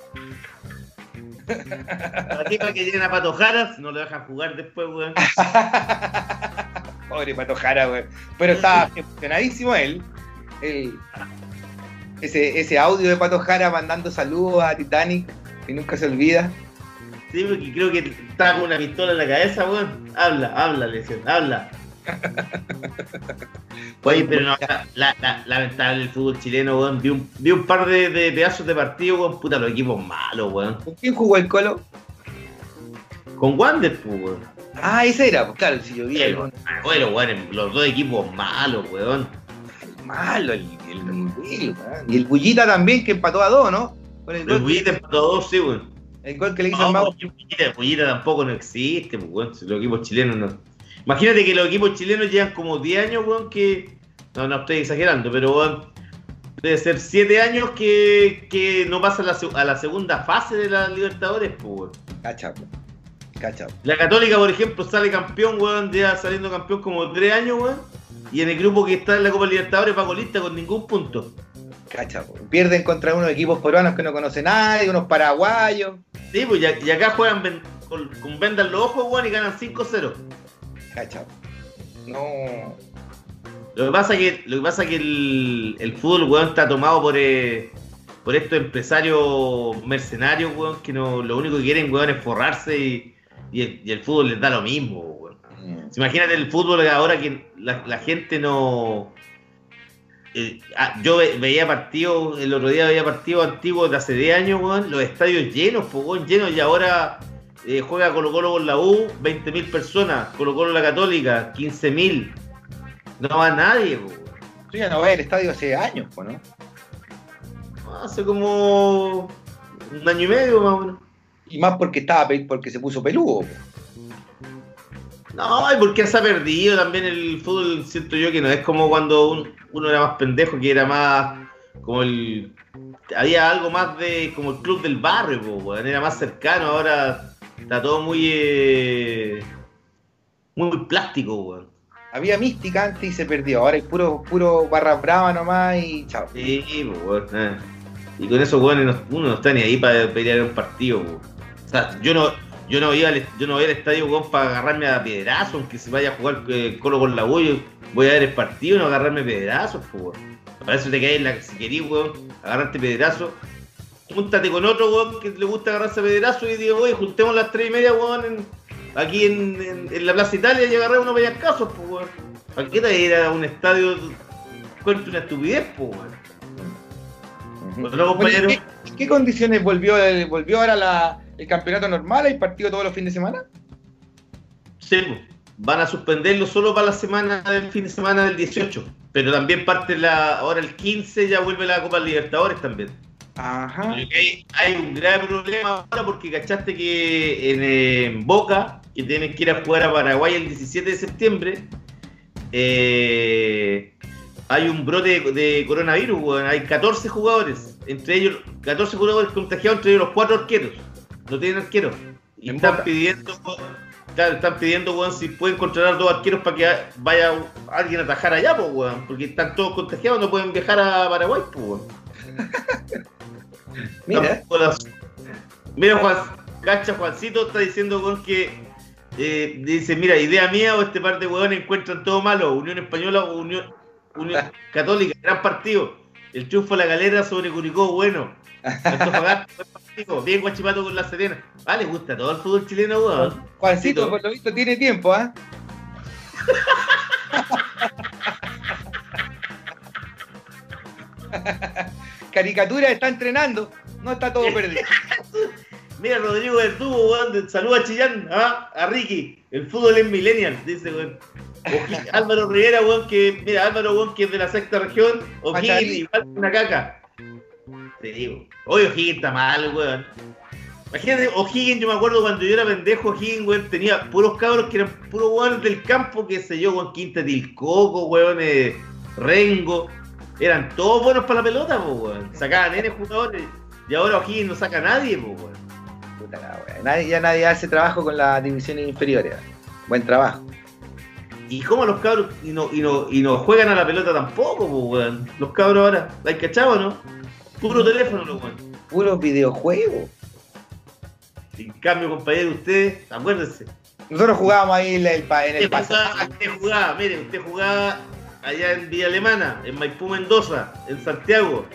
Que, para que lleguen a Patojaras, no lo dejan jugar después, weón. Pobre Pato Jara, weón. Pero estaba emocionadísimo él. Él- ese, ese audio de Pato Jara mandando saludos a Titanic, que nunca se olvida. Sí, porque creo que estaba con una pistola en la cabeza, weón. Habla, habla, le decían, habla. Oye, pero no, la, la- lamentable el fútbol chileno, weón. Vi un, vi un par de, de pedazos de partido, weón. Puta, los equipos malos, weón. ¿Con quién jugó el Colo? Con Wander, pues, weón. Ah, ese era, pues claro, si yo vi el Pero, bueno, weón, los dos equipos malos, weón. malo, el, el weón. Y el Bullita también, que empató a dos, ¿no? Con el El Bullita empató dos, sí, weón. el gol que le hizo No, al Mago. porque Bullita, tampoco no existe, pues, weón. Los equipos chilenos no. Imagínate que los equipos chilenos llevan como 10 años, weón, que. No, no estoy exagerando, pero weón. Debe ser 7 años que, que no pasan a la, a la segunda fase de la Libertadores, pues, weón. Cacha, weón. Cacha. La Católica, por ejemplo, sale campeón, weón, ya saliendo campeón como 3 años, weón. Y en el grupo que está en la Copa Libertadores va colista con ningún punto. Cacha, weón. Pierden contra unos equipos peruanos que no conoce nadie, unos paraguayos. Sí, pues y, acá juegan con, con vendan los ojos, weón, y ganan 5-0. Cacha. No. Lo que pasa que, lo que, pasa que el, el fútbol, weón, está tomado por, eh, por estos empresarios mercenarios, weón, que no, lo único que quieren, weón, es forrarse y, y el, y el fútbol les da lo mismo, weón. Imagínate el fútbol ahora que la, la gente no... eh, ah, yo ve- veía partidos, el otro día veía partidos antiguos de hace 10 años, weón, los estadios llenos, weón, llenos, y ahora eh, juega Colo Colo con la U, 20.000 personas, Colo Colo la Católica, 15.000. No va nadie, po. Tú ya no vas al estadio hace años, po, ¿no? Hace como un año y medio más o menos. Y más porque estaba porque se puso peludo. po. No, y porque se ha perdido también el fútbol, siento yo que no es como cuando un- uno era más pendejo, que era más como el... Había algo más de como el club del barrio, po, weón, era más cercano, ahora está todo muy... eh, muy plástico, weón. Había mística antes y se perdió. Ahora es puro, puro barra brava nomás y chao. Sí, po, weón, eh. Y con eso, weón, no- uno no está ni ahí para pelear un partido, po. O sea, yo no, yo no iba al, yo no voy al estadio, weón, para agarrarme a piedrazo, aunque se vaya a jugar eh, Colo con la yo voy a ver el partido y no agarrarme pedazos, po, weón. Para eso te caes en la si querís, weón, agarrarte pedazo. Júntate con otro, weón, que le gusta agarrarse a y digo, oye, juntemos las tres y media, weón, en- aquí en, en- en la Plaza Italia y agarrar unos casos, pues, weón. ¿Para qué te ir a un estadio? Cuenta una estupidez, pues, weón. Oye, ¿qué, qué condiciones volvió, el- volvió ahora la- el campeonato normal? ¿Hay partido todos los fines de semana? Sí, pues, van a suspenderlo solo para la semana del fin de semana del 18. Pero también parte la. Ahora el 15 ya vuelve la Copa Libertadores también. Ajá. Hay, hay un grave problema ahora porque cachaste que en, eh, en Boca, que tienen que ir a jugar a Paraguay el 17 de septiembre, eh, hay un brote de, de coronavirus, weón. hay 14 jugadores, entre ellos 14 jugadores contagiados, entre ellos los cuatro arqueros. No tienen arqueros. Y En están Boca. pidiendo, claro, están pidiendo, weón, si pueden contratar dos arqueros para que vaya alguien a atajar allá, pues, weón, porque están todos contagiados, no pueden viajar a Paraguay, pues, weón. Mira. Mira, Juan, cacha, Juancito está diciendo con que eh, dice, mira, idea mía o este par de huevones encuentran todo malo, Unión Española o Unión, Unión Católica, gran partido. El triunfo a la galera sobre Curicó, bueno. Antofagasta. Bien Guachipato con la Serena. Ah, le gusta todo el fútbol chileno, weón. Juancito, por lo visto, tiene tiempo, ¿ah? caricaturas está entrenando, no está todo perdido. Mira, Rodrigo Verdugo, weón, saluda a Chillán, ¿ah? a Ricky. El fútbol es millennial, dice, weón. Álvaro Rivera, weón, que, mira, Álvaro, weón, que es de la sexta región. O'Higgins, igual una caca. Te digo. Oye, O'Higgins está mal, weón. Imagínate, O'Higgins, yo me acuerdo cuando yo era pendejo, O'Higgins, weón, tenía puros cabros que eran puros weones del campo, que sé yo, weón, Quinta Tilcoco, weón, eh, Rengo. Eran todos buenos para la pelota, po, weón. Sacaban N jugadores. Y ahora O'Higgins no saca a nadie, po, weón. Puta la wea. Nadie- ya nadie hace trabajo con las divisiones inferiores. Buen trabajo. ¿Y cómo los cabros y no, y no, y no juegan a la pelota tampoco, po, weón? Los cabros ahora, ¿la hay cachado no? Puro teléfono, lo weón. Puros videojuegos. En cambio, compañero, ustedes, acuérdense. Nosotros jugábamos ahí en el, en el Usted pasado. jugaba, usted jugaba, mire, usted jugaba allá en Villa Alemana, en Maipú Mendoza, en Santiago,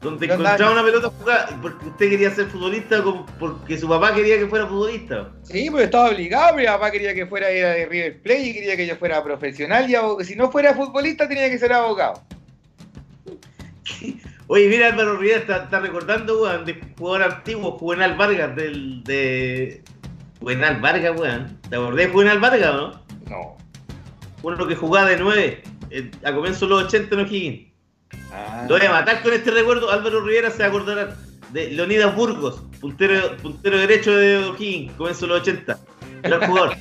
donde ¿Dónde encontraba una pelota jugada, porque usted quería ser futbolista porque su papá quería que fuera futbolista. Sí, porque estaba obligado, mi papá quería que fuera era de River Plate y quería que yo fuera profesional y abo- si no fuera futbolista tenía que ser abogado. Oye, mira, Álvaro Rivera está, está recordando, weón, de jugador antiguo, Juvenal Vargas, del. de. Juvenal Vargas, weón. ¿Te acordás de Juvenal Vargas no? No. Uno que jugaba de 9 a comienzos de los 80 en O'Higgins. Ah. Lo voy a matar con este recuerdo. Álvaro Rivera se acordará de Leonidas Burgos, puntero, puntero derecho de O'Higgins, comienzos de los 80. Gran jugador.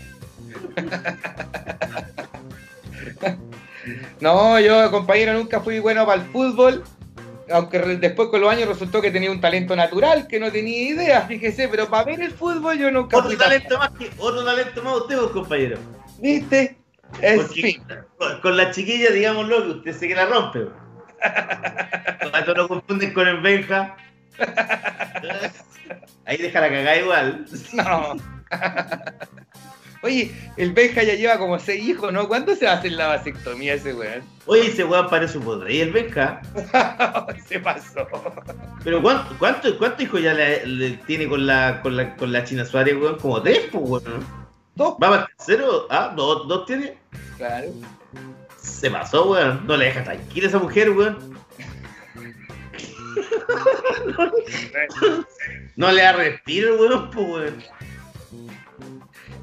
No, yo, compañero, nunca fui bueno para el fútbol. Aunque después con los años resultó que tenía un talento natural que no tenía idea, fíjese, pero para ver el fútbol yo nunca Otro fui talento más que, otro talento más usted, compañero. ¿Viste? Es fin. con, con la chiquilla, digámoslo, que usted sé que la rompe. Cuando lo confunden con el Benja. Ahí deja la cagada igual. No. Oye, el Benja ya lleva como seis hijos, ¿no? ¿Cuándo se va a hacer la vasectomía ese weón? Oye, ese weón parece un podre. ¿Y el Benja? se pasó. Pero ¿cuánto, cuánto, cuánto hijos ya le, le tiene con la, con la, con la China Suárez, weón? Como tres, pues, weón. Dos. ¿Va tercero? Ah, dos, dos tiene. Claro. Se pasó, weón. No le deja tranquila esa mujer, weón. No le da respiro, weón, pues, weón.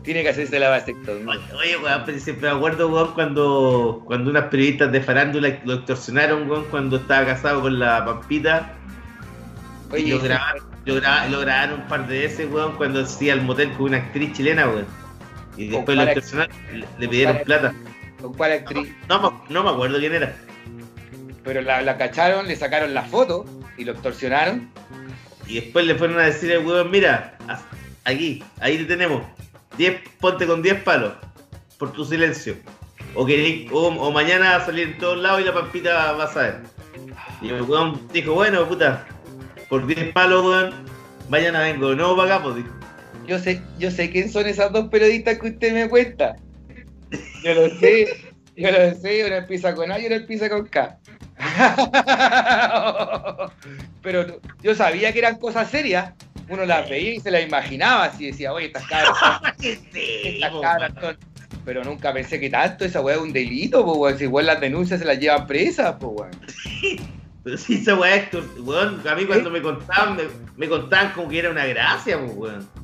Tiene que hacerse la vasectomía. Oye, weón, pero siempre me acuerdo, weón, cuando, cuando unas periodistas de farándula lo extorsionaron, weón, cuando estaba casado con la Pampita. Oye, y lo grabaron, lo gra- lo grabaron un par de veces, weón, cuando hacía el motel con una actriz chilena, weón. Y después le, pidieron cuál- plata. ¿Con cuál actriz? No, me- no me acuerdo quién era. Pero la, la cacharon, le sacaron la foto y lo extorsionaron. Y después le fueron a decir al weón, mira, aquí, ahí te tenemos. 10, ponte con 10 palos por tu silencio. O, que, o, o mañana va a salir en todos lados y la pampita va a saber. Y el weón dijo, bueno, puta, por 10 palos, weón, mañana vengo, no para acá, pues dijo. Yo sé, yo sé quién son esas dos periodistas que usted me cuenta. Yo lo sé, yo lo sé, una empieza con A y una empieza con K. Pero yo sabía que eran cosas serias. Uno las veía y se las imaginaba así, decía, oye, estas cabras, estas cabras son... Pero nunca pensé que tanto esa weá es un delito, pues weón. Si igual las denuncias se las llevan presas, pues weón. Pero sí, esa weá, Héctor, weón, a mí cuando me contaban, me, me contaban como que era una gracia, pues, weón.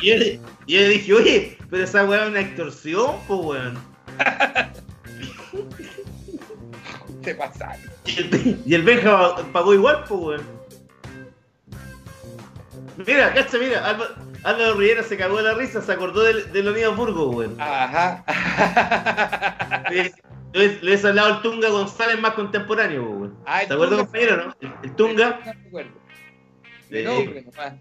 Y yo, y yo le dije, oye, pero esa weá es una extorsión, pues, weón. Se pasaron. Y el, y el Benja pagó igual, pues, weón. Mira, cacha, mira, Álvaro, Álvaro Rivera se cagó de la risa, se acordó del, del Leonidas Burgos, weón. Ajá. Le, le- le he hablado al Tunga González más contemporáneo, weón. Ah, el ¿Se acuerda, Tunga- compañero, no? El, el Tunga. No me acuerdo. De nombre nomás.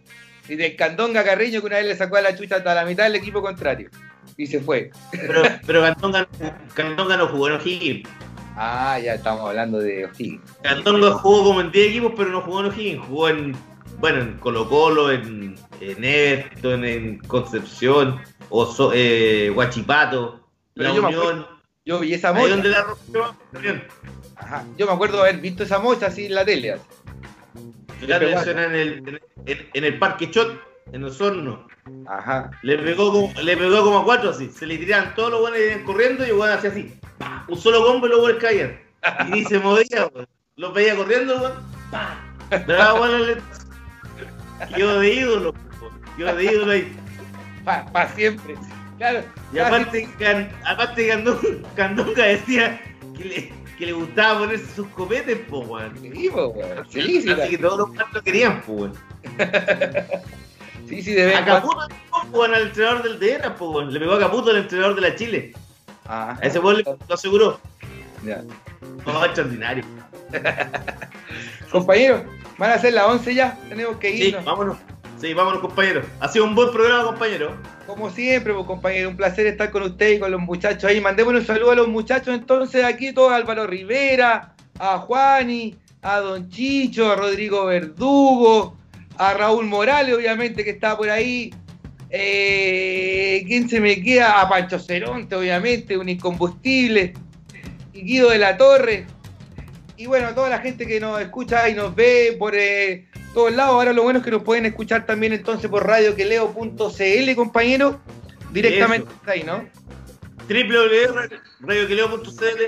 Y del Candonga Carreño que una vez le sacó a la chucha hasta la mitad del equipo contrario. Y se fue. Pero, pero Candonga, Candonga no jugó en O'Higgins. Ah, ya estamos hablando de O'Higgins. Candonga jugó como en 10 equipos, pero no jugó en O'Higgins. Jugó en, bueno, en Colo Colo, en, en Everton, en Concepción, Oso, eh, Huachipato, Pero La yo Unión. Yo vi esa Ahí mocha. donde la rompió, también. Ajá. Yo me acuerdo haber visto esa mocha así en la tele. así. Le pegó en el, en, en el Parque Chot, en Osorno. Ajá. Le pegó, como, le pegó como a cuatro así. Se le tiraban todos los buenos y iban corriendo y el weón hacía así. Un solo combo y los buenos caían. Y ni se movía, weón. Los veía corriendo, weón. ¡pa! Daba lentazo. Quedó de ídolo, de ídolo ahí. Para siempre. Claro. Y aparte, Can- aparte Candonga decía que le, que le gustaba ponerse sus copetes, po, weón. Sí, po, weón. Sí, sí, Así que todos los fans lo querían, po, weón. Sí, sí, de vez A. Caputo, po, weón, al entrenador del Deras, po, weón. Le pegó a Caputo, el entrenador de la Chile. Ah, A ese weón le- lo aseguró. ya. No, extraordinario. Compañero, van a ser las 11 ya. Tenemos que Sí, irnos. vámonos. Sí, vámonos, compañeros. Ha sido un buen programa, compañero. Como siempre, pues, compañero, un placer estar con usted y con los muchachos ahí. Mandémosle un saludo a los muchachos entonces aquí, todos, a Álvaro Rivera, a Juani, a Don Chicho, a Rodrigo Verdugo, a Raúl Morales, obviamente, que está por ahí. Eh, ¿Quién se me queda? A Pancho Ceronte, obviamente, un incombustible. Guido de la Torre. Y bueno, a toda la gente que nos escucha y nos ve por eh, todos lados. Ahora lo bueno es que nos pueden escuchar también entonces por radioqueleo.cl, compañero. Directamente ahí, ¿no? www.radioquileo.cl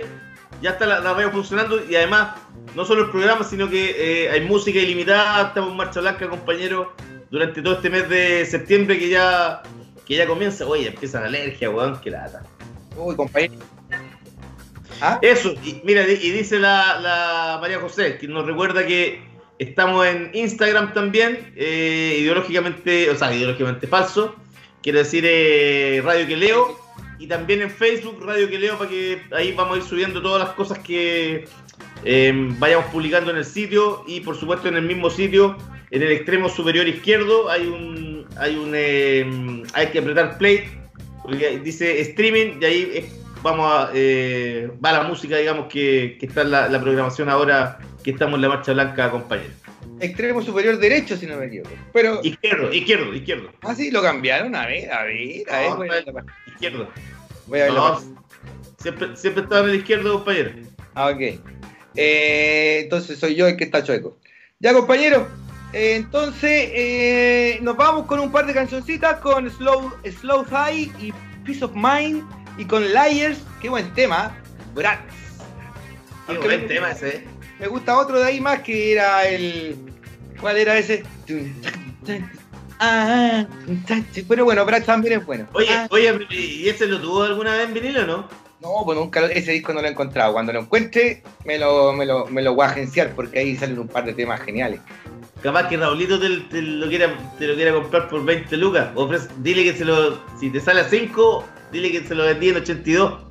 Ya está la, la radio funcionando y además no solo el programa, sino que eh, hay música ilimitada. Estamos en Marcha Blanca, compañero, durante todo este mes de septiembre que ya, que ya comienza. Oye, empieza la alergia, weón, qué lata. Uy, compañero. Eso, y mira, y dice la, la María José, que nos recuerda que estamos en Instagram también, eh, ideológicamente, o sea, ideológicamente falso, quiere decir eh, Radio que leo, y también en Facebook Radio que leo, para que ahí vamos a ir subiendo todas las cosas que eh, vayamos publicando en el sitio, y por supuesto en el mismo sitio, en el extremo superior izquierdo, hay un, hay un, eh, hay que apretar play, porque dice streaming, y ahí vamos a eh, va la música digamos que, que está en la, la programación ahora que estamos en la marcha blanca compañero Extremo superior derecho, si no me equivoco. Pero. izquierdo izquierdo izquierdo Ah, sí, lo cambiaron. A ver, a ver, a ver. No, voy a ver la- izquierdo voy a ver No, siempre, siempre estaba en el izquierdo compañero Ah, ok. Eh, entonces soy yo el que está chueco. Ya, compañero. eh, entonces, eh, nos vamos con un par de cancioncitas con Slow, Slow High y Peace of Mind y con Liars. Qué buen tema. Brats. Qué Aunque buen me- tema ese, ¿eh? Me gusta otro de ahí más que era el. ¿Cuál era ese? Ah, pero bueno, Brats también es bueno. oye Ah. oye y ese lo tuvo alguna vez en vinilo no No, pues nunca ese disco no lo he encontrado. Cuando lo encuentre, me lo, me lo, me lo voy a agenciar porque ahí salen un par de temas geniales. capaz que Raulito te, te lo quiera te lo quiera comprar por 20 lucas Ofrece- dile que se lo si te sale a 5 dile que se lo vendí en 82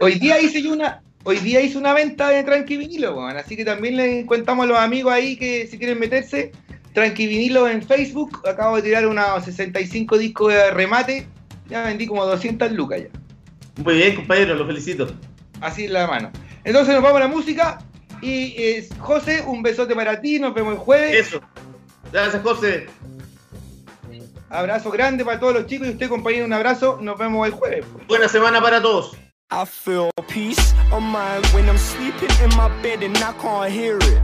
Hoy día hice yo una, hoy día hice una venta de Tranqui Vinilo, así que también le contamos a los amigos ahí que si quieren meterse, Tranqui Vinilo en Facebook, acabo de tirar unos 65 discos de remate, ya vendí como 200 lucas ya, muy bien compañero lo felicito así en la mano. Entonces nos vamos a la música y eh, José, un besote para ti, nos vemos el jueves. Eso. Gracias José. Abrazo grande para todos los chicos y usted compañero un abrazo, nos vemos el jueves. Buena semana para todos. I feel peace of mind when I'm sleeping in my bed and I can't hear it.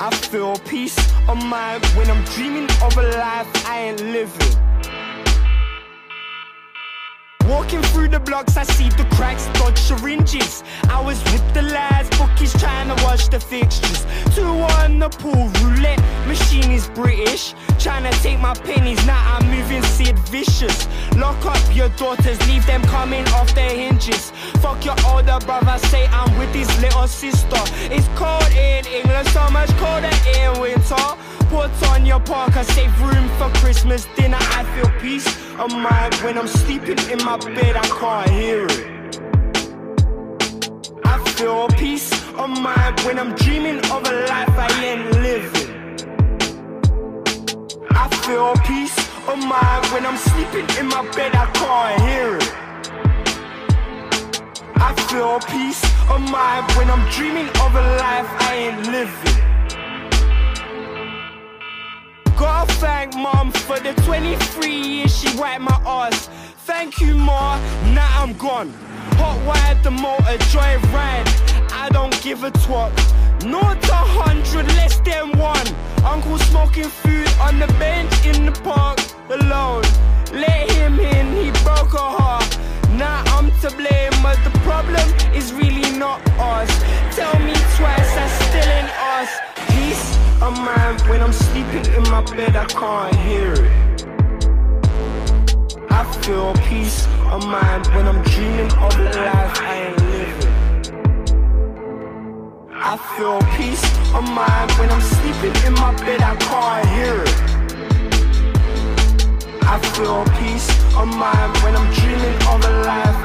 I feel peace of mind when I'm dreaming of a life I ain't living. Walking through the blocks, I see the cracks, dodge syringes. I was with the lads, bookies trying to watch the fixtures. Two on the pool roulette machine is British. Trying to take my pennies, now I'm moving Sid Vicious. Lock up your daughters, leave them coming off their hinges. Fuck your older brother, say I'm with his little sister. It's cold in England, so much colder in winter. Put on your parka, save room for Christmas dinner. I feel peace of mind when I'm sleeping in my bed, I can't hear it. I feel peace of mind when I'm dreaming of a life I ain't living. I feel peace of mind when I'm sleeping in my bed, I can't hear it. I feel peace of mind when I'm dreaming of a life I ain't living. Thank mom for the 23 years she wiped my ass. Thank you, ma. Now I'm gone. Hot wired the motor, drive ride. I don't give a twat. Not to hundred, less than one. Uncle smoking food on the bench in the park alone. Let him in, he broke her heart. Now I'm to blame, but the problem is really not us. Tell me twice, that's still in us. Peace of mind when I'm sleeping in my bed, I can't hear it. I feel peace of mind when I'm dreaming of a life I ain't living. I feel peace of mind when I'm sleeping in my bed, I can't hear it. I feel peace of mind when I'm dreaming of a life